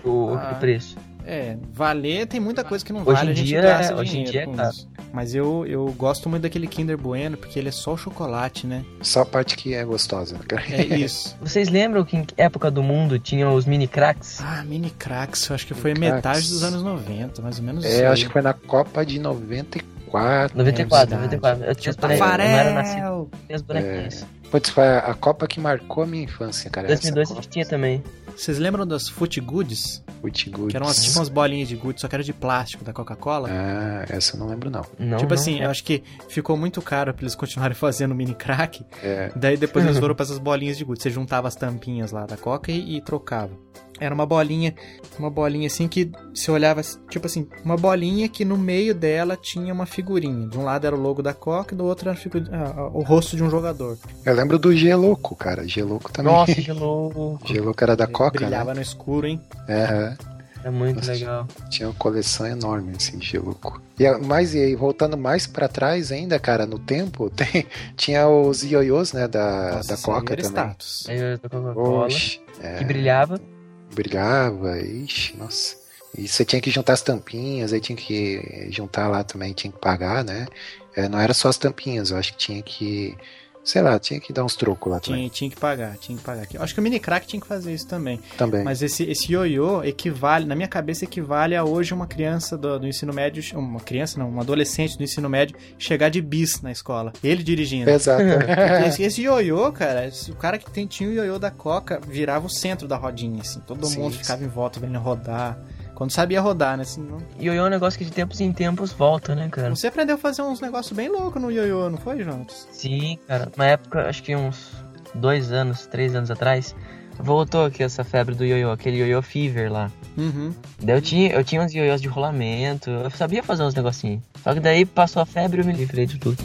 O, Ah. o preço. É, valer tem muita coisa que não Hoje vale, em a gente dia, gasta é, hoje em dinheiro dia é com caro. isso. Mas eu, eu gosto muito daquele Kinder Bueno, porque ele é só o chocolate, né? Só a parte que é gostosa, né? É isso. Vocês lembram que em época do mundo tinham os mini cracks? Ah, Mini Cracks, eu acho que foi Mini metade Cracks. dos anos 90, mais ou menos É, acho que foi na Copa de 94. 94, verdade. 94. Eu tinha os bonequinhos. Eu não era nascido, Tafarel! tinha os bonequinhos. Putz, foi a a Copa que marcou a minha infância, cara. 2002 essa a gente tinha também. Vocês lembram das Foot Goods? Foot Goods. Que eram umas, tipo umas bolinhas de gude, só que era de plástico da Coca-Cola? Ah, essa eu não lembro, não. Não, tipo não. assim, eu acho que ficou muito caro pra eles continuarem fazendo mini crack. É, Daí depois eles foram pra essas bolinhas de gude. Você juntava as tampinhas lá da Coca e, e trocava. Era uma bolinha, uma bolinha assim que você olhava, tipo assim, uma bolinha que no meio dela tinha uma figurinha. De um lado era o logo da Coca e do outro era ah, o rosto de um jogador. eu lembro do Geloco, cara. Geloco também. Nossa, que louco. Geloco era da Coca, Brilhava né? no escuro, hein? É, É muito Nossa. legal. tinha uma coleção enorme, assim, de Geloco. E a- mais, e aí, voltando mais pra trás ainda, cara, no tempo, tem, tinha os ioiôs, né, da, Nossa, da Coca também. status. Coca-Cola, é, que brilhava. Brilhava, ixi, nossa. E você tinha que juntar as tampinhas, aí tinha que juntar lá também, tinha que pagar, né? É, não era só as tampinhas, eu acho que tinha que, sei lá, tinha que dar uns trocos lá também. Tinha, tinha que pagar, tinha que pagar. Acho que o mini crack tinha que fazer isso também. Também. Mas esse, esse ioiô equivale, na minha cabeça, equivale a hoje uma criança do, do ensino médio, uma criança não, um adolescente do ensino médio, chegar de bis na escola. Ele dirigindo. Exato. Esse, esse ioiô, cara, esse- o cara que tem, tinha o ioiô da Coca virava o centro da rodinha, assim. Todo Sim, mundo sim. ficava em volta vendo rodar. Quando sabia rodar, né? Assim, não... Ioiô é um negócio que de tempos em tempos volta, né, cara? Você aprendeu a fazer uns negócios bem loucos no ioiô, não foi, Jonas? Sim, cara. Na época, acho que uns dois anos, três anos atrás, voltou aqui essa febre do ioiô, aquele ioiô fever lá. Uhum. Daí eu tinha, eu tinha uns ioiôs de rolamento, eu sabia fazer uns negocinhos. Só que daí passou a febre e eu me livrei de tudo.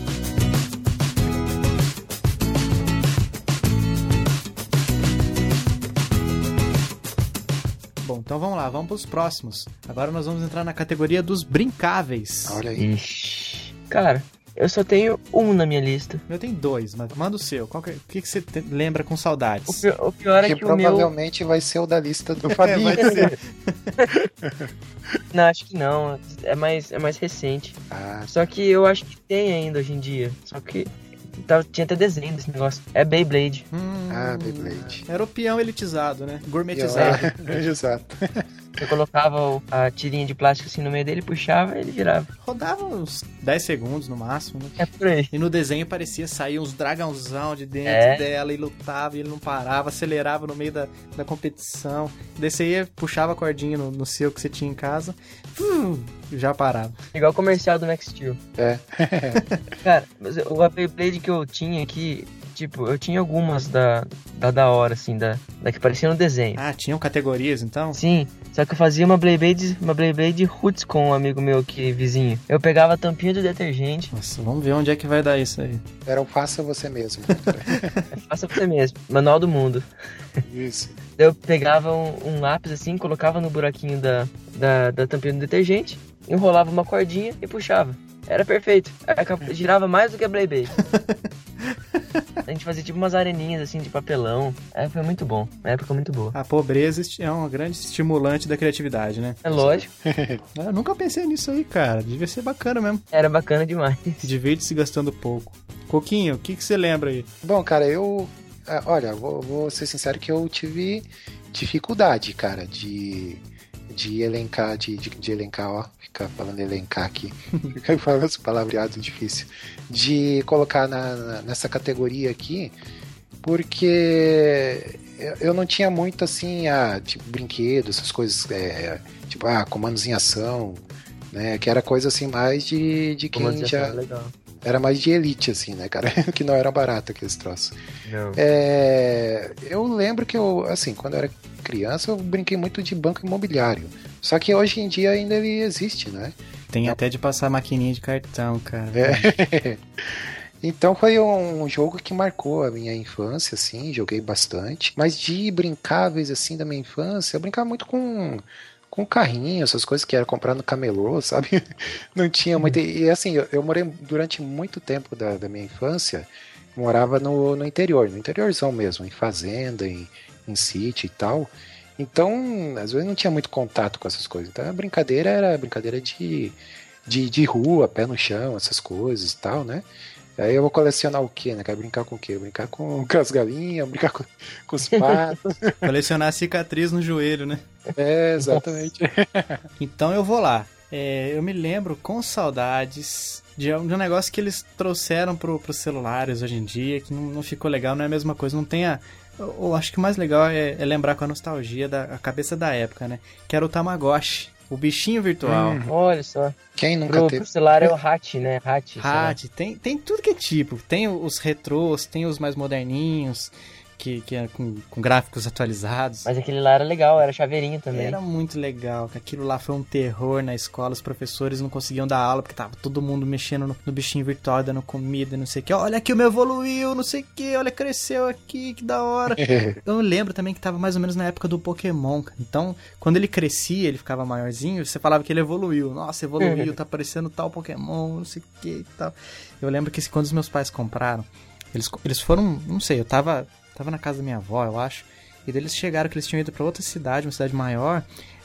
Bom, então vamos lá, vamos pros próximos. Agora nós vamos entrar na categoria dos brincáveis. Olha aí. Ixi. Cara, eu só tenho um na minha lista. Eu tenho dois, mas manda o seu. Qual que- o que, que você te- lembra com O saudades? pior, o pior é que que o meu. provavelmente vai ser o da lista do É, Fabinho. Não, acho que não. É mais, é mais recente. Ah, Só que eu acho que tem ainda hoje em dia. Só que tava- tinha até desenho desse negócio. É Beyblade. Hum, Ah, Beyblade. Era o peão elitizado, né? Gourmetizado. É, Exato. Você colocava o- a tirinha de plástico assim no meio dele, puxava e ele virava. Rodava uns 10 segundos no máximo, né? É por aí. E no desenho parecia sair uns dragãozão de dentro É. dela e lutava e ele não parava, acelerava no meio da, da competição. Daí você ia, puxava a cordinha no, no seu que você tinha em casa, uh, já parava. Igual o comercial do Max Steel. É. Cara, mas o a Beyblade que eu tinha aqui, tipo, eu tinha algumas da, da da hora, assim, da, da que parecia no desenho. Ah, tinham categorias então? Sim, só que eu fazia uma Beyblade, uma Beyblade Roots com um amigo meu aqui, vizinho. Eu pegava a tampinha do detergente, Nossa, vamos ver onde é que vai dar isso aí. Era o faça você mesmo. faça você mesmo, manual do mundo. Isso. Eu pegava um, um lápis assim, colocava no buraquinho da, da, da tampinha do detergente, enrolava uma cordinha e puxava. Era perfeito. Acab- Girava mais do que a Beyblade. A gente fazia tipo umas areninhas assim de papelão. É, foi muito bom. Uma época muito boa. A pobreza é um grande estimulante da criatividade, né? É lógico, Eu nunca pensei nisso aí, cara. Devia ser bacana mesmo. era bacana demais. Divide-se gastando pouco. Coquinho, o que, que você lembra aí? Bom, cara, eu. ah, Olha, vou, vou ser sincero que eu tive dificuldade, cara, de, de elencar, de, de, de elencar, ó, ficar falando elencar aqui, falando esse palavreado difícil, de colocar na, na- nessa categoria aqui, porque eu- não tinha muito assim, ah, tipo, brinquedos, essas coisas, é, tipo, ah, comandos em ação, né, que era coisa assim mais de, de quem Como já. legal. Era mais de elite, assim, né, cara? que não era barato aqueles troços. É, eu lembro que eu, assim, quando eu era criança, eu brinquei muito de banco imobiliário. Só que hoje em dia ainda ele existe, né? Tem até de passar maquininha de cartão, cara. É. Então foi um jogo que marcou a minha infância, assim, joguei bastante. Mas de brincáveis, assim, da minha infância, eu brincava muito com, com carrinho, essas coisas que era comprar no camelô, sabe? Não tinha muito. E assim, eu, eu morei durante muito tempo da, da minha infância, morava no, no interior, no interiorzão mesmo, em fazenda, em, em sítio e tal. Então, às vezes não tinha muito contato com essas coisas. Então a brincadeira era brincadeira de, de, de rua, pé no chão, essas coisas e tal, né? Aí eu vou colecionar o quê, né? Quero brincar com o quê? Brincar com, com as galinhas, brincar com, com os patos. Colecionar cicatriz no joelho, né? é, exatamente. Então eu vou lá. É, eu me lembro com saudades de um, de um negócio que eles trouxeram pro, pros celulares hoje em dia, que não, não ficou legal, não é a mesma coisa, não tem a. Eu, eu acho que o mais legal é, é lembrar com a nostalgia da a cabeça da época, né? Que era o Tamagotchi, o bichinho virtual. Olha só. Quem nunca Pro, teve? pro celular é o Hat, né? Hat. Hat, tem, tem tudo que é tipo. Tem os retrôs, tem os mais moderninhos, que, que é com, com gráficos atualizados. Mas aquele lá era legal, era chaveirinho também. Era muito legal, que aquilo lá foi um terror na escola, os professores não conseguiam dar aula porque tava todo mundo mexendo no, no bichinho virtual, dando comida, não sei o que. Olha aqui o meu evoluiu, não sei o que, olha, cresceu aqui, que da hora. Eu lembro também que tava mais ou menos na época do Pokémon, cara. Então, quando ele crescia, ele ficava maiorzinho, você falava que ele evoluiu. Nossa, evoluiu, tá parecendo tal Pokémon, não sei o que e tal. Eu lembro que quando os meus pais compraram, eles, eles foram, não sei, eu tava, tava na casa da minha avó, eu acho, e daí eles chegaram que eles tinham ido pra outra cidade, uma cidade maior,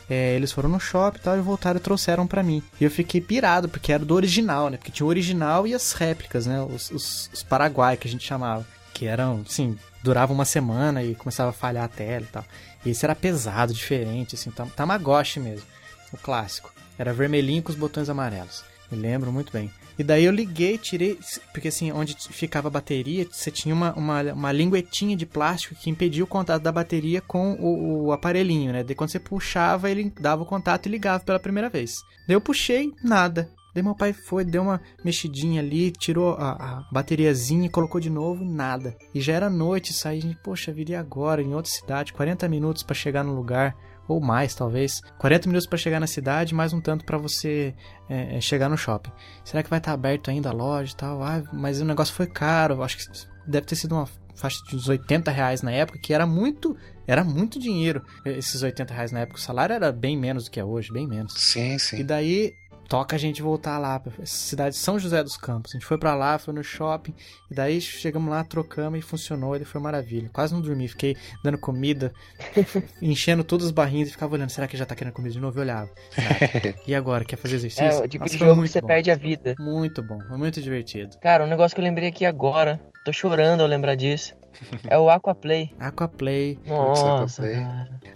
é, eles foram no shopping e tal, e voltaram e trouxeram pra mim. E eu fiquei pirado, porque era do original, né? Porque tinha o original e as réplicas, né? Os, os, os Paraguai, que a gente chamava. Que eram, assim, duravam uma semana e começava a falhar a tela e tal. E esse era pesado, diferente, assim, tam- Tamagotchi mesmo. O clássico. Era vermelhinho com os botões amarelos. Me lembro muito bem. E daí eu liguei, tirei. Porque assim, onde ficava a bateria, você tinha uma, uma, uma linguetinha de plástico que impedia o contato da bateria com o, o aparelhinho, né? Daí quando você puxava, ele dava o contato e ligava pela primeira vez. Daí eu puxei, nada. Daí meu pai foi, deu uma mexidinha ali, tirou a, a bateriazinha, colocou de novo, nada. E já era noite, saí, poxa, viria agora, em outra cidade, 40 minutos pra chegar no lugar ou mais talvez. 40 minutos pra chegar na cidade, mais um tanto pra você é, é, chegar no shopping. Será que vai estar aberto ainda a loja e tal? Ah, mas o negócio foi caro, acho que deve ter sido uma faixa de uns 80 reais na época, que era muito, era muito dinheiro. Esses 80 reais na época, o salário era bem menos do que é hoje, bem menos. Sim, E sim. daí toca a gente voltar lá, pra cidade de São José dos Campos. A gente foi pra lá, foi no shopping, e daí chegamos lá, trocamos e funcionou, ele foi maravilha. Quase não dormi, fiquei dando comida, enchendo todos os barrinhos e ficava olhando, será que já tá querendo comida de novo? E olhava. Será? E agora, quer fazer exercício? É, tipo Nossa, de jogo que você bom. perde a vida. Muito bom, foi muito divertido. Cara, um negócio que eu lembrei aqui agora, tô chorando ao lembrar disso, é o Aquaplay. Aquaplay. Nossa, Aquaplay.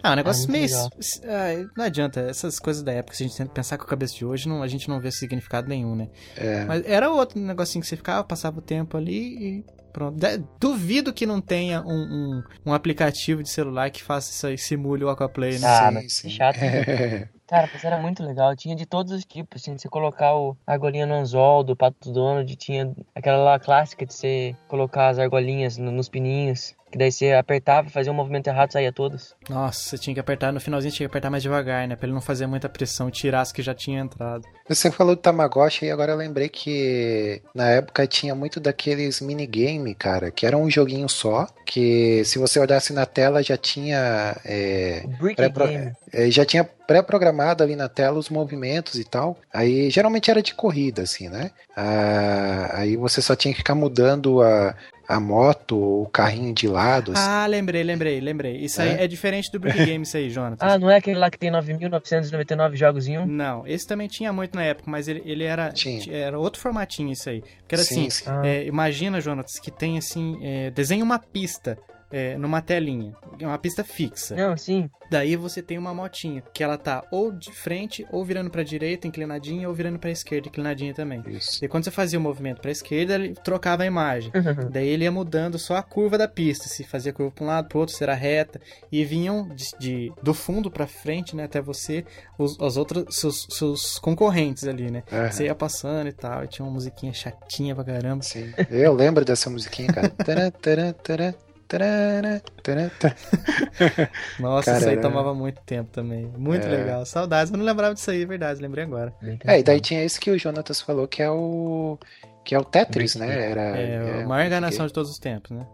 Ah, um negócio muito meio. ah, não adianta, essas coisas da época, se a gente tenta pensar com a cabeça de hoje, não, a gente não vê significado nenhum, né? É. Mas era outro negocinho que você ficava, passava o tempo ali e pronto. De- Duvido que não tenha um, um, um aplicativo de celular que faça isso aí, simule o Aquaplay, né? Ah, Sim, mas sim. que chato. né? Cara, mas era muito legal. Tinha de todos os tipos, assim, de você colocar o, a argolinha no anzol do Pato Donald, tinha aquela lá clássica de você colocar as argolinhas no- nos pininhos, que daí você apertava, fazia um movimento errado, saía todas. Nossa, você tinha que apertar, no finalzinho tinha que apertar mais devagar, né? Pra ele não fazer muita pressão, tirar as que já tinha entrado. Você falou do Tamagotchi e agora eu lembrei que na época tinha muito daqueles minigame, cara, que era um joguinho só, que se você olhasse na tela já tinha é, é, já tinha pré-programado ali na tela os movimentos e tal. Aí geralmente era de corrida, assim, né? Ah, aí você só tinha que ficar mudando a, a moto ou o carrinho de lado. assim. Ah, lembrei, lembrei, lembrei. Isso aí É? é diferente do Brick Game, isso aí, Jonathan. Ah, não é aquele lá que tem 9.999 jogos em um? Não, esse também tinha muito na época, mas ele, ele era, Tinha. era outro formatinho isso aí. Porque era Sim, assim, sim. Ah. é, imagina, Jonas, que tem assim, é, desenha uma pista é, numa telinha, é uma pista fixa. Não, sim. Daí você tem uma motinha, que ela tá ou de frente, ou virando pra direita, inclinadinha, ou virando pra esquerda, inclinadinha também. Isso. E quando você fazia o movimento pra esquerda, ele trocava a imagem. Daí ele ia mudando só a curva da pista, se fazia curva para um lado, pro outro, se era reta, e vinham de, de- do fundo pra frente, né, até você, os, os outros, seus, seus concorrentes ali, né. Aham. Você ia passando e tal, e tinha uma musiquinha chatinha pra caramba. Sim. Eu lembro dessa musiquinha, cara. Tará, tará, tará, tará, tará. Nossa, Cara, isso aí tomava muito tempo também. Muito É. legal. Saudades, eu não lembrava disso aí, é verdade, lembrei agora. É, e daí tinha esse que o Jonatas falou, que é o. Que é o Tetris, né? Era, É, é, a maior enganação de todos os tempos, né.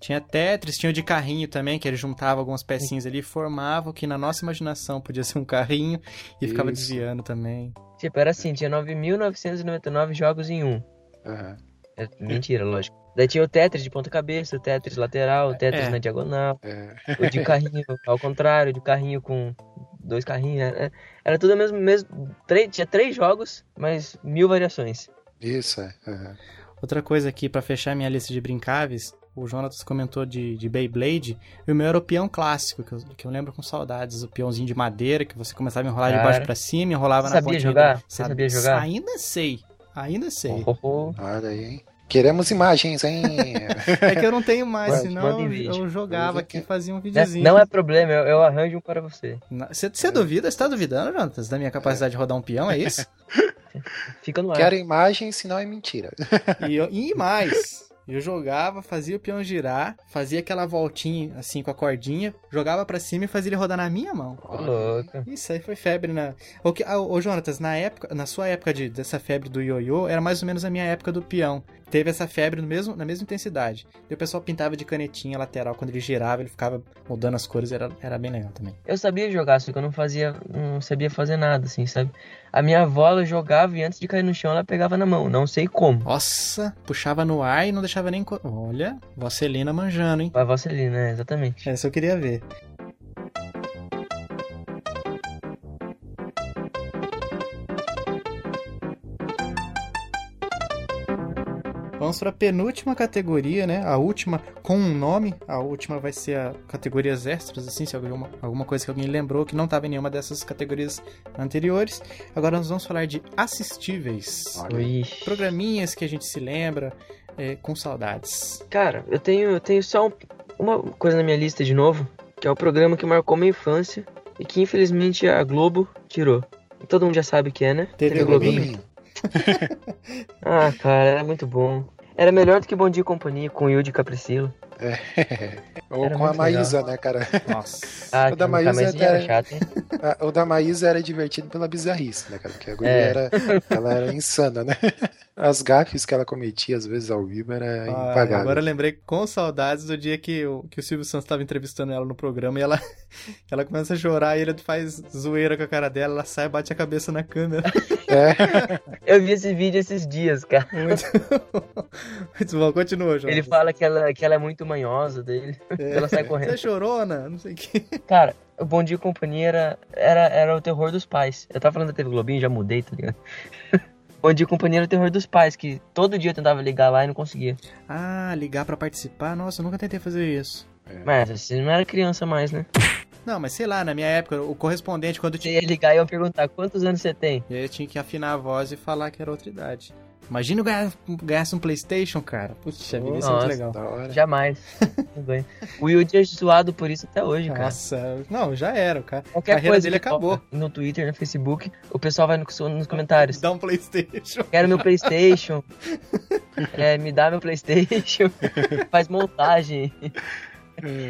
Tinha Tetris, tinha o de carrinho também, que ele juntava algumas pecinhas ali e formava o que na nossa imaginação podia ser um carrinho e ficava Isso. desviando também. Tipo, era assim, tinha 9.999 jogos em um. Aham. É, mentira, lógico. Daí tinha o Tetris de ponta cabeça, o Tetris lateral, o Tetris É. na diagonal, É. o de carrinho ao contrário, o de carrinho com dois carrinhos. Era, era tudo o mesmo, mesmo três, tinha três jogos, mas mil variações. Isso, é. aham. Outra coisa aqui pra fechar minha lista de brincáveis, o Jonatas comentou de, de Beyblade, e o meu era o peão clássico, que eu, que eu lembro com saudades, o peãozinho de madeira, que você começava a enrolar de Cara. baixo pra cima, enrolava Você na sabia pontinha jogar? do- Você sabia jogar? Ainda sei, ainda sei. Oh, oh, oh. Olha aí, hein? Queremos imagens, hein? É que eu não tenho mais, Manda- senão eu, eu jogava aqui e fazia um Né? videozinho. Não é problema, eu, eu arranjo um para você. Você, você duvida? Você tá duvidando, Jonatas, da minha capacidade de rodar um peão, é isso? Fica no ar. Quero imagens, senão é mentira. E, eu- e mais, eu jogava, fazia o peão girar, fazia aquela voltinha assim com a cordinha, jogava pra cima e fazia ele rodar na minha mão. Ô, louco. Isso aí foi febre na. O que, ah, ô Jonatas, na época, na sua época de, dessa febre do ioiô, era mais ou menos a minha época do peão. Teve essa febre no mesmo, na mesma intensidade. E o pessoal pintava de canetinha lateral, quando ele girava, ele ficava mudando as cores, era, era bem legal também. Eu sabia jogar, só que eu não fazia, não sabia fazer nada, assim, sabe? A minha avó, ela jogava e antes de cair no chão, ela pegava na mão, não sei como. Nossa, puxava no ar e não deixava nem. Olha, Vasselina manjando, hein? A Vasselina, né? Exatamente. Essa eu queria ver. Vamos para a penúltima categoria, né? A última com um nome. A última vai ser a categorias extras, assim, se alguma, alguma coisa que alguém lembrou que não estava em nenhuma dessas categorias anteriores. Agora nós vamos falar de assistíveis. Olha. Programinhas que a gente se lembra é, com saudades. Cara, eu tenho, eu tenho só um- uma coisa na minha lista de novo, que é o programa que marcou minha infância e que infelizmente a Globo tirou. Todo mundo já sabe o que é, né? TV Globinho. Ah, cara, era muito bom. Era melhor do que Bom Dia e Companhia com o Yudi e Capricilo. Ou Era com a Maísa, né, cara? Nossa. Ah, O da Maísa mas até- era chato, hein? O da Maísa era divertido pela bizarrice, né, cara? Porque a guria É. era, ela era insana, né? As gafes que ela cometia, às vezes, ao vivo, era Ah, impagável. agora eu lembrei com saudades do dia que o, que o Silvio Santos estava entrevistando ela no programa e ela, ela começa a chorar e ele faz zoeira com a cara dela, ela sai e bate a cabeça na câmera. É, Eu vi esse vídeo esses dias, cara. Muito, muito bom, continua, João. Ele fala que ela, que ela é muito manhosa dele. É. Ela sai Você correndo. chorou, Ana? Não sei o que. Cara, o Bom Dia e Companhia era, era, era o terror dos pais. Eu tava falando da TV Globinho, já mudei, tá ligado? Bom Dia e Companhia era o terror dos pais, que todo dia eu tentava ligar lá e não conseguia. Ah, ligar pra participar? Nossa, eu nunca tentei fazer isso. Mas você não era criança mais, né? Não, mas sei lá, na minha época, o correspondente, quando Você tinha. ia ligar e eu ia perguntar quantos anos você tem. E aí eu tinha que afinar a voz e falar que era outra idade. Imagina eu ganhar- ganhasse um Playstation, cara. Puxa vida, isso é muito legal. Jamais. O Wilde é zoado por isso até hoje, cara. Nossa, não, já era, cara. A Qualquer carreira coisa dele acabou. No Twitter, no Facebook, o pessoal vai no- nos comentários. Dá um Playstation. Quero meu Playstation. É, me dá meu Playstation. Faz montagem.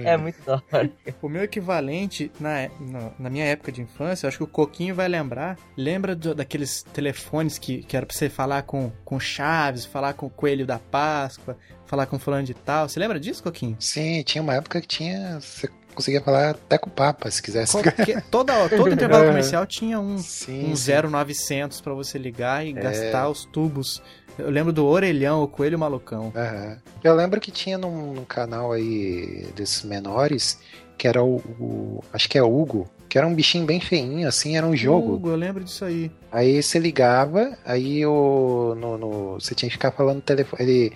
É muito da hora. O meu equivalente, na, na, na minha época de infância, eu acho que o Coquinho vai lembrar. Lembra do- daqueles telefones que, que era pra você falar com, com Chaves, falar com o Coelho da Páscoa, falar com fulano de tal. Você lembra disso, Coquinho? Sim, tinha uma época que tinha. Você conseguia falar até com o Papa, se quisesse. Qualquer, toda, todo intervalo É. comercial tinha um, Sim, um sim. 0900 pra você ligar É. e gastar os tubos. Eu lembro do Orelhão, o Coelho Malucão. Aham. Eu lembro que tinha num, num canal aí desses menores, que era o, o- Acho que é Hugo, que era um bichinho bem feinho, assim, era um jogo. Hugo, eu lembro disso aí. Aí você ligava, aí o, no, no- você tinha que ficar falando no telefone. Ele,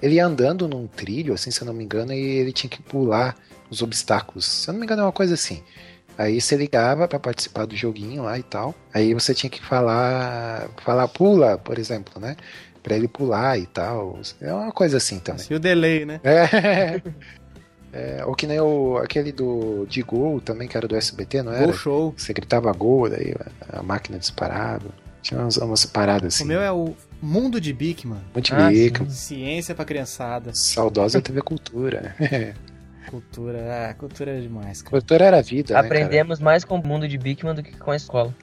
ele ia andando num trilho, assim, se eu não me engano, e ele tinha que pular os obstáculos. Se eu não me engano, é uma coisa assim. Aí você ligava pra participar do joguinho lá e tal. Aí você tinha que falar, falar pula, por exemplo, né? Pra ele pular e tal. É uma coisa assim também. E o delay, né? É. É, ou que nem o, aquele do de gol também, que era do SBT, não era? Gol show. Você gritava gol, daí a, máquina disparava. Tinha umas, umas paradas assim. O meu é o Mundo de Bigman. Muito Ah, bico. Ciência pra criançada. Saudosa TV Cultura. Cultura. Ah, cultura é demais, cara. Cultura era vida, né, Aprendemos mais com o mundo de Bigman do que com a escola.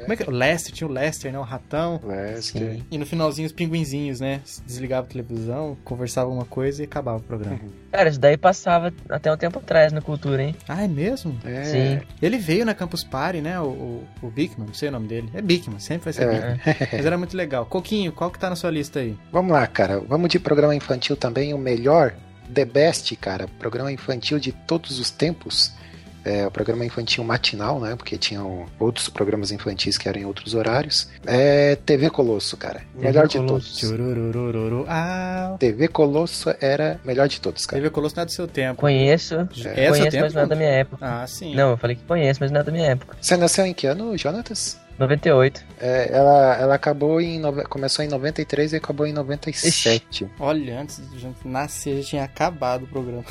Como é que é? O Lester, tinha o Lester, né? O ratão. Lester. Sim. E no finalzinho os pinguinzinhos, né? Desligava a televisão, conversava uma coisa e acabava o programa. Cara, isso daí passava até um tempo atrás na cultura, hein? Ah, é mesmo? É. Sim. Ele veio na Campus Party, né? O, o, o Bigman, não sei o nome dele. É Bigman, sempre vai ser É. Bigman. Mas era muito legal. Coquinho, qual que tá na sua lista aí? Vamos lá, cara. Vamos de programa infantil também. O melhor, The Best, cara. Programa infantil de todos os tempos. É, o programa infantil matinal, né? Porque tinham outros programas infantis que eram em outros horários. É TV Colosso, cara. melhor de Colosso. todos. Tchurururururu. Ah, TV Colosso era melhor de todos, cara. TV Colosso não é do seu tempo. Conheço. É do seu conheço, tempo? mas não é da minha época. Ah, sim. Não, eu falei que conheço, mas não é da minha época. Você nasceu em que ano, Jonatas? 98. É, ela, ela acabou em. Começou em 93 e acabou em 97. Olha, antes de gente nascer já tinha acabado o programa.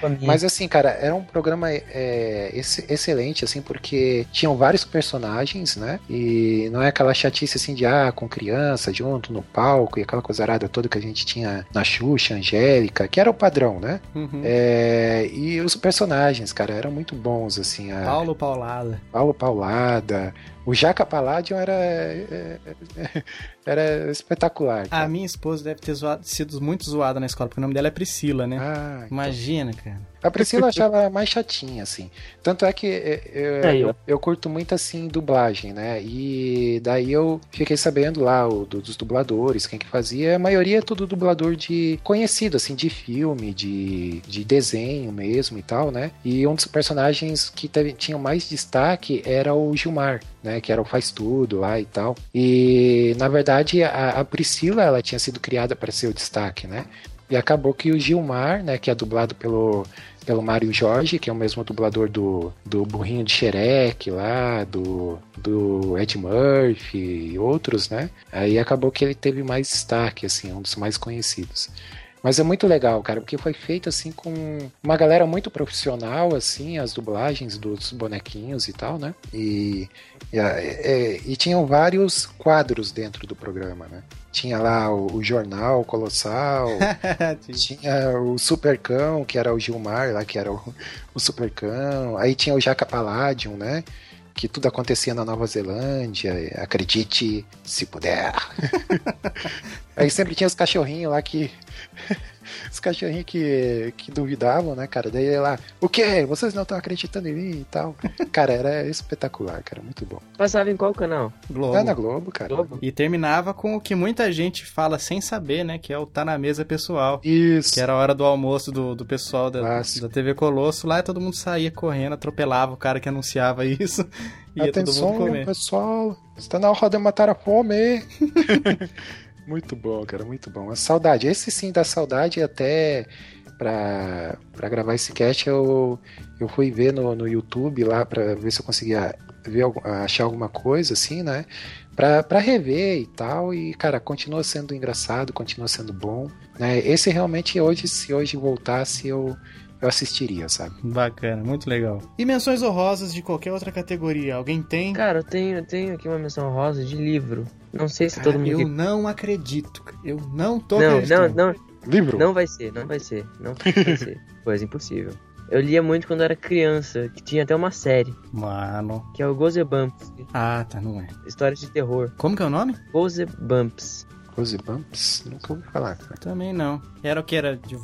Família. Mas assim, cara, era um programa é, ex- excelente, assim, porque tinham vários personagens, né? E não é aquela chatice assim de ah, com criança junto no palco e aquela coisa arada toda que a gente tinha na Xuxa, Angélica, que era o padrão, né? Uhum. É, e os personagens, cara, eram muito bons, assim. A Paulo Paulada. Paulo Paulada, o Jaca Palladium era, é, é, era espetacular. A cara. minha esposa deve ter zoado- sido muito zoada na escola, porque o nome dela é Priscila, né? Ah, então. Imagina, cara. A Priscila eu achava mais chatinha, assim. Tanto é que é, é, Aí, ó. eu, eu curto muito, assim, dublagem, né? E daí eu fiquei sabendo lá o, do- dos dubladores, quem que fazia. A maioria é tudo dublador de conhecido, assim, de filme, de, de desenho mesmo e tal, né? E um dos personagens que teve, tinha mais destaque era o Gilmar, né? Que era o Faz Tudo lá e tal. E, na verdade, a, a Priscila, ela tinha sido criada para ser o destaque, né? E acabou que o Gilmar, né, que é dublado pelo, pelo Mário Jorge, que é o mesmo dublador do, do Burrinho de Xerec lá, do, do Ed Murphy e outros, né? Aí acabou que ele teve mais destaque, assim, um dos mais conhecidos. Mas é muito legal, cara, porque foi feito assim com uma galera muito profissional, assim, as dublagens dos bonequinhos e tal, né? E, e, é- e tinham vários quadros dentro do programa, né? Tinha lá o, o Jornal Colossal, tinha o Supercão, que era o Gilmar lá, que era o, o Supercão. Aí tinha o Jaca Palladium, né? Que tudo acontecia na Nova Zelândia, acredite se puder. Aí sempre tinha os cachorrinhos lá que. Os cachorrinhos que, que duvidavam, né, cara? Daí lá, o quê? Vocês não estão acreditando em mim e tal. Cara, era espetacular, cara, muito bom. Passava em qual canal? Globo. É na Globo, cara. Globo? E terminava com o que muita gente fala sem saber, né? Que é o tá na mesa pessoal. Isso. Que era a hora do almoço do, do pessoal da, Clássico. da TV Colosso. Lá todo mundo saía correndo, atropelava o cara que anunciava isso. Ia todo Atenção, mundo comer. pessoal. Está na hora de matar a fome. muito bom, cara, muito bom. A saudade, esse sim da saudade até pra, pra gravar esse cast eu, eu fui ver no, no YouTube lá pra ver se eu conseguia ver, achar alguma coisa assim, né? Pra, pra rever e tal. E, cara, continua sendo engraçado, continua sendo bom. Né? Esse realmente hoje, se hoje voltasse, eu, eu assistiria, sabe? Bacana, muito legal. E menções honrosas de qualquer outra categoria? Alguém tem? Cara, eu tenho, eu tenho aqui uma menção rosa de livro. Não sei se todo Cara, mundo. eu não acredito. Eu não tô Não, não, acreditando. não, Livro? não vai ser, não vai ser. Não vai ser. Coisa impossível. Eu lia muito quando era criança, que tinha até uma série, Mano. que é o Goosebumps, Ah, tá, não é. histórias de terror. Como que é o nome? Goosebumps. Goosebumps? Nunca ouvi falar, cara. Também não. Era o que? Era de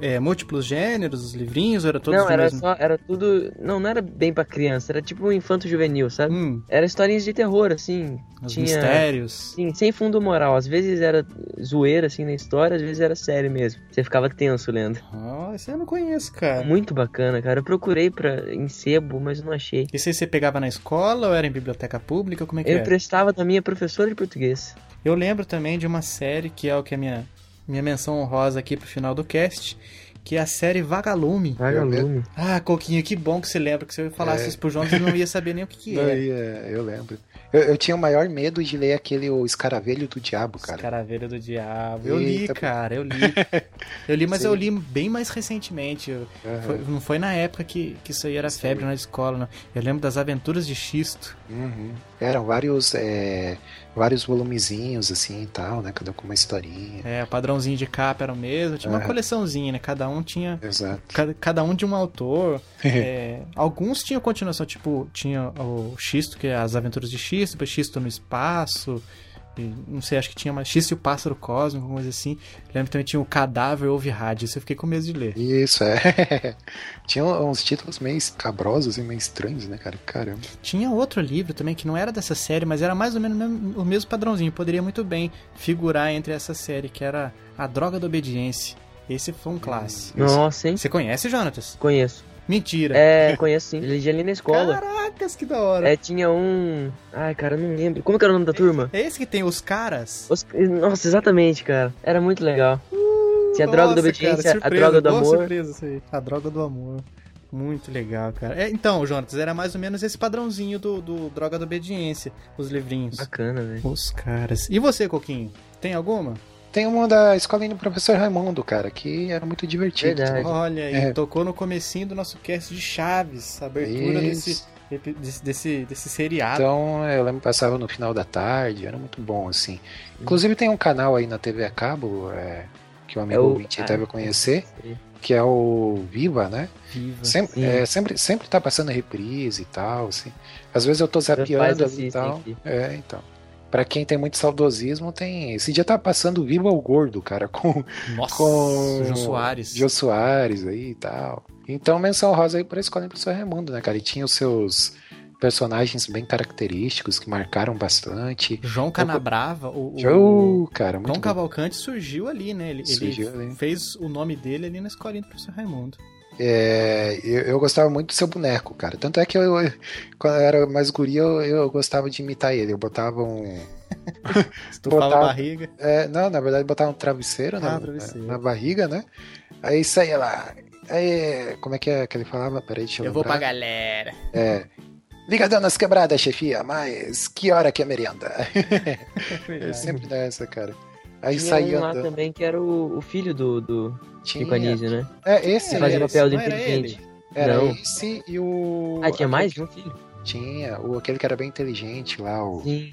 é, múltiplos gêneros, os livrinhos? Ou era todos não, era mesmo? só, era tudo, não, não era bem pra criança, era tipo um infanto juvenil, sabe? Hum, Era historinhas de terror, assim, os tinha mistérios. Sim, sem fundo moral. Às vezes era zoeira, assim, na história, às vezes era sério mesmo. Você ficava tenso lendo. Ah, esse eu não conheço, cara. Muito bacana, cara. Eu procurei pra, em sebo, mas não achei. Esse aí você pegava na escola ou era em biblioteca pública? Como é que Eu era? emprestava da minha professora de português. Eu lembro também de uma série que é o que é a minha, minha menção honrosa aqui pro final do cast, que é a série Vagalume. Vagalume. Ah, Coquinho, que bom que você lembra, que se eu falasse É. isso pro João, você não ia saber nem o que, que é. Daí, é, eu lembro. Eu, eu tinha o maior medo de ler aquele O Escaravelho do Diabo, cara. Caraveira do Diabo. Eu li, Eita, cara, eu li. Eu li, mas Sim. eu li bem mais recentemente. Eu- Aham. foi- não foi na época que, que isso aí era Sim. febre na escola, não. Eu lembro das aventuras de Xisto. Uhum. Eram vários, é, vários volumezinhos, assim, e tal, né? Cada um com uma historinha. É, o padrãozinho de capa era o mesmo. Tinha uma Aham. coleçãozinha, né? Cada um tinha. Exato. Cada, cada um de um autor. É, alguns tinham continuação, tipo, tinha o Xisto, que é as aventuras de Xisto, depois Xisto no espaço. Não sei, acho que tinha mais Xisto e o Pássaro Cósmico, alguma coisa assim. Lembro que também tinha o Cadáver Ouve Rádio, isso eu fiquei com medo de ler. Isso, é. Tinha uns títulos meio cabrosos e meio estranhos, né, cara? Caramba. Tinha outro livro também que não era dessa série, mas era mais ou menos o mesmo- o mesmo padrãozinho. Poderia muito bem figurar entre essa série, que era A Droga da Obediência. Esse foi um clássico. Nossa, hein? Você conhece, Jonatas? Conheço. Mentira. É, conheço sim. Ele ali na escola. Caracas, que da hora. É, tinha um. Ai, cara, não lembro. Como que era o nome da turma? É esse que tem os caras? Os- Nossa, exatamente, cara. Era muito legal. Tinha a droga da Nossa, obediência, cara, a droga do amor. surpresa isso aí. A droga do amor. Muito legal, cara. É, então, Jonatas, era mais ou menos esse padrãozinho do, do Droga da Obediência, os livrinhos. Bacana, velho. Os caras. E você, Coquinho? Tem alguma? Tem uma da escolinha do professor Raimundo, cara, que era muito divertido. Verdade. né? Olha É. tocou no comecinho do nosso cast de Chaves, a abertura desse, Isso. desse, desse, desse seriado. Então, eu lembro que passava no final da tarde, era muito bom, assim. Inclusive tem um canal aí na TV a cabo, é, que o amigo É o- ah, deve conhecer, que é o Viva, né? Viva. Sempre, é, sempre, sempre tá passando reprise e tal, assim. Às vezes eu tô zapeando e tal. aqui. É, então. Pra quem tem muito saudosismo, tem. Esse dia tá passando Viva o Gordo, cara, com Nossa, com Jô Soares. Jô Soares aí e tal. Então, menção rosa aí pra escola professor Raimundo, né, cara? E tinha os seus personagens bem característicos que marcaram bastante. João Canabrava, o, o, Joe, cara, muito João. Cavalcante surgiu ali, né? Ele, ele Surgiu ali. fez o nome dele ali na escolinha do professor Raimundo. É, eu, eu gostava muito do seu boneco, cara. Tanto é que eu, eu- quando eu era mais guri, eu, eu gostava de imitar ele. Eu botava um. Estufava Botava- a barriga. é, não, na verdade, botava um travesseiro, na, Ah, travesseiro. na barriga, né? Aí saía lá. Aí, como é que é que ele falava? Peraí, deixa eu Eu vou pra lembrar. galera. É. Ligadão nas quebradas, chefia, mas que hora que é merenda? É sempre nessa, cara. Aí Tinha saía um lá andando. também que era o, o filho do, do Tinha. Chico Anísio, né? É, esse Ele fazia era, papel era inteligente. era Não. esse e o. Ah, tinha mais de um filho? Tinha, o, aquele que era bem inteligente lá, o. Sim.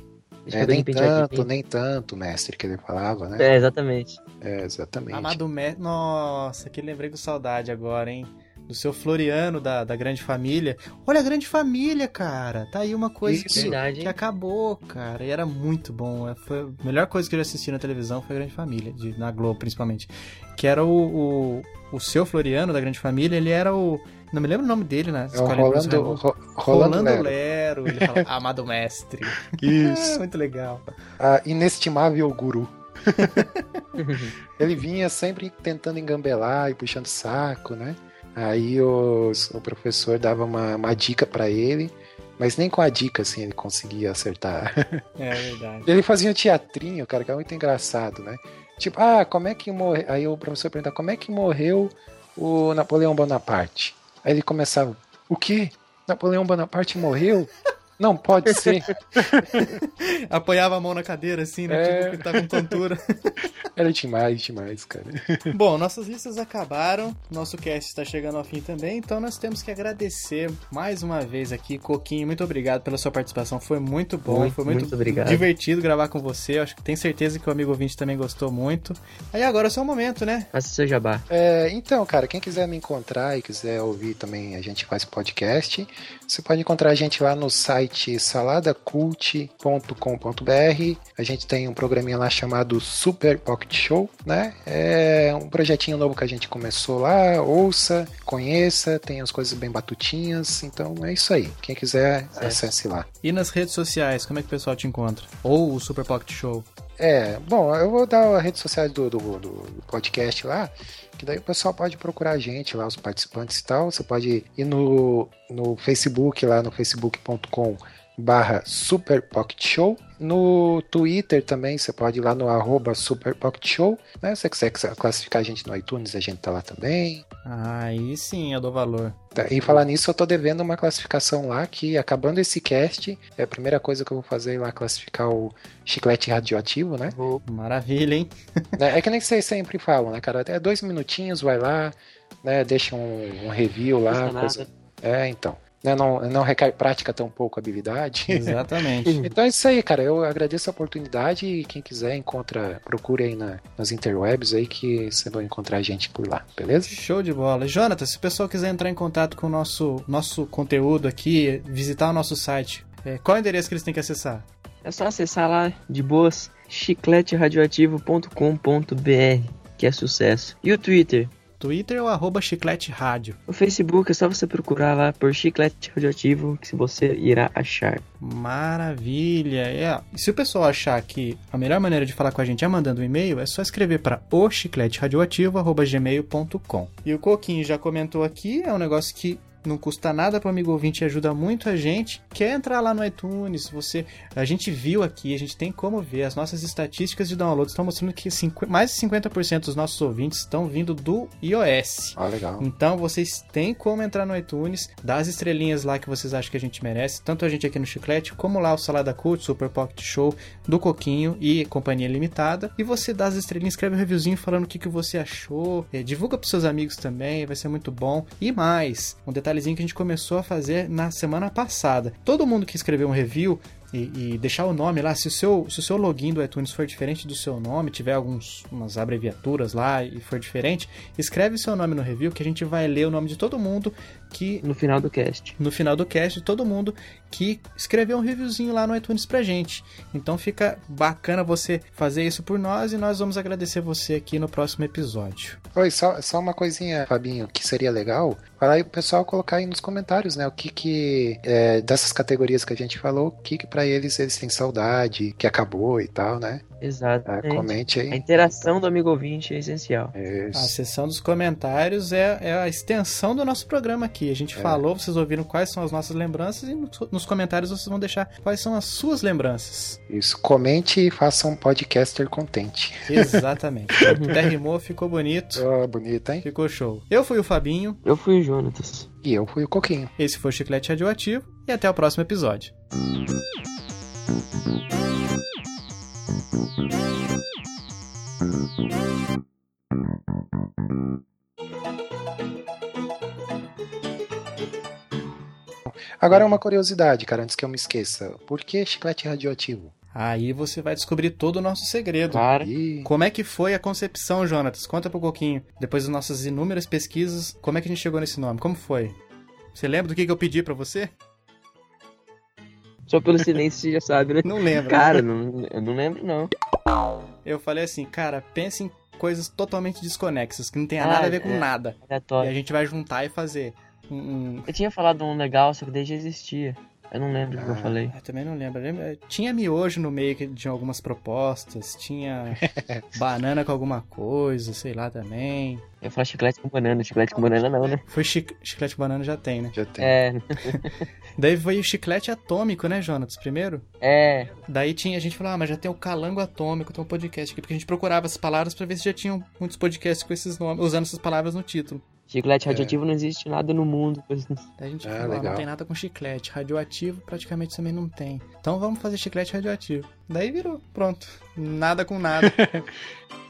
É, nem tanto, nem tanto, mestre, que ele falava, né? É, exatamente. É, exatamente. Amado Mestre. Nossa, que lembrei com saudade agora, hein? Do seu Floriano da, da Grande Família. Olha a Grande Família, cara. Tá aí uma coisa que, Verdade, que acabou, cara. E era muito bom. É, Foi a melhor coisa que eu já assisti na televisão foi a Grande Família, de, na Globo principalmente. Que era o, o, o seu Floriano da Grande Família, ele era o. Não me lembro o nome dele, né? É o Rolando, Ro- Rolando, Rolando Lero. Lero. Ele fala, amado mestre. Isso. muito legal. A inestimável guru. Ele vinha sempre tentando engambelar e puxando saco, né? Aí os- o professor dava uma, uma dica pra ele, mas nem com a dica assim ele conseguia acertar. É verdade. Ele fazia um teatrinho, cara, que é muito engraçado, né? Tipo, ah, como é que morreu? Aí o professor perguntava, como é que morreu o Napoleão Bonaparte? Aí ele começava, o quê? Napoleão Bonaparte morreu? Não pode ser. Apoiava a mão na cadeira, assim, né? É. Tipo, que ele tá com tontura. Era demais, demais, cara. Bom, nossas listas acabaram, nosso cast está chegando ao fim também, então nós temos que agradecer mais uma vez aqui, Coquinho, muito obrigado pela sua participação, foi muito bom, Muito, foi muito, muito obrigado. divertido gravar com você, acho que tenho certeza que o amigo ouvinte também gostou muito. Aí agora é o seu momento, né? Faça seu jabá. É, então, cara, quem quiser me encontrar e quiser ouvir também, a gente faz podcast. Você pode encontrar a gente lá no site saladacult.com.br. A gente tem um programinha lá chamado Super Pocket Show, né? É um projetinho novo que a gente começou lá. Ouça, conheça, tem as coisas bem batutinhas. Então é isso aí. Quem quiser, acesse lá. E nas redes sociais, como é que o pessoal te encontra? Ou o Super Pocket Show? É, bom, eu vou dar a rede social do, do, do- podcast lá, que daí o pessoal pode procurar a gente lá, os participantes e tal. Você pode ir no, no Facebook, lá no facebook.com barra Super Pocket Show. No Twitter também, você pode ir lá no arroba Super Pocket Show. Né? Se você quiser classificar a gente no iTunes, a gente tá lá também. Aí sim, eu dou valor. Tá, E falar nisso, eu tô devendo uma classificação lá que, acabando esse cast, é a primeira coisa que eu vou fazer é lá classificar o chiclete radioativo, né? Maravilha, hein? Né, É que nem vocês sempre falam, né, cara? É dois minutinhos, vai lá, né? Deixa um, um review lá. Coisa- nada. É, então. Né, não, não requer prática tão pouco habilidade. Exatamente. Então é isso aí, cara. Eu agradeço a oportunidade e quem quiser encontra, procure aí na- nas interwebs aí que você vai encontrar a gente por lá, beleza? Show de bola. Jonathan, se o pessoal quiser entrar em contato com o nosso, nosso conteúdo aqui, visitar o nosso site, é, qual é o endereço que eles têm que acessar? É só acessar lá de boas chicleteradioativo.com.br, que é sucesso. E o Twitter? Twitter ou arroba chiclete rádio. O Facebook é só você procurar lá por Chiclete Radioativo que você irá achar. Maravilha! É, e se o pessoal achar que a melhor maneira de falar com a gente é mandando um e-mail, é só escrever para o chicleteradioativo.gmail.com. E o Coquinho já comentou aqui, é um negócio que não custa nada para o amigo ouvinte e ajuda muito a gente. Quer entrar lá no iTunes, você, a gente viu aqui, a gente tem como ver, as nossas estatísticas de download estão mostrando que cinqu- mais de 50% dos nossos ouvintes estão vindo do iOS. Ó, legal. Então vocês têm como entrar no iTunes, dar as estrelinhas lá que vocês acham que a gente merece, tanto a gente aqui no Chiclete, como lá o Salada Cult, Super Pocket Show, do Coquinho e Companhia Limitada. E você dá as estrelinhas, escreve um reviewzinho falando o que, que você achou, eh, divulga pros seus amigos também, vai ser muito bom. E mais, um detalhezinho que a gente começou a fazer na semana passada. Todo mundo que escreveu um review e, e deixar o nome lá. Se o, seu, se o seu login do iTunes for diferente do seu nome, tiver algumas abreviaturas lá e for diferente, escreve seu nome no review que a gente vai ler o nome de todo mundo que No final do cast. no final do cast, todo mundo que escreveu um reviewzinho lá no iTunes pra gente. Então fica bacana você fazer isso por nós e nós vamos agradecer você aqui no próximo episódio. Oi, só, só uma coisinha, Fabinho, que seria legal. Falar aí pro pessoal colocar aí nos comentários, né? O que que, é, dessas categorias que a gente falou, o que que pra eles eles têm saudade, que acabou e tal, né? Exato. É, comente A aí. interação do amigo ouvinte é essencial. A Isso. seção dos comentários é, é a extensão do nosso programa aqui. A gente É. falou, vocês ouviram quais são as nossas lembranças e no- nos comentários vocês vão deixar quais são as suas lembranças. Isso. Comente e faça um podcaster contente. Exatamente. Até rimou, ficou bonito, Ó, bonito, hein? ficou show. Eu fui o Fabinho, Eu fui o Jonatas. E eu fui o Coquinho. esse foi o Chiclete Radioativo e até o próximo episódio. Agora uma curiosidade, cara, antes que eu me esqueça. Por que chiclete radioativo? Aí você vai descobrir todo o nosso segredo. E Como é que foi a concepção, Jonatas? Conta um pouquinho. Depois das nossas inúmeras pesquisas, como é que a gente chegou nesse nome? Como foi? Você lembra do que, que eu pedi pra você? Só pelo silêncio você já sabe, né? Não lembro. Cara, não, eu não lembro não. Eu falei assim, cara, pense em coisas totalmente desconexas, que não tem Ah, nada a ver com é. nada. E a gente vai juntar e fazer um. um- Eu tinha falado um legal, só que daí já existia. Eu não lembro o que eu Ah. falei. Eu também não lembro. Lembra- Tinha miojo no meio que tinha algumas propostas, tinha banana com alguma coisa, sei lá também. Eu ia falar chiclete com banana, chiclete com banana não, né? Foi chi- chiclete com banana já tem, né? já tem. É, Daí foi o chiclete atômico, né, Jonatas? Primeiro? é. Daí tinha a gente falou, ah, mas já tem o calango atômico, tem um podcast aqui, porque a gente procurava as palavras pra ver se já tinham muitos podcasts com esses nomes, usando essas palavras no título. Chiclete radioativo não existe nada no mundo. A gente Ah, falou, ah, não tem nada com chiclete. Radioativo praticamente também não tem. Então vamos fazer chiclete radioativo. Daí virou, pronto. Nada com nada.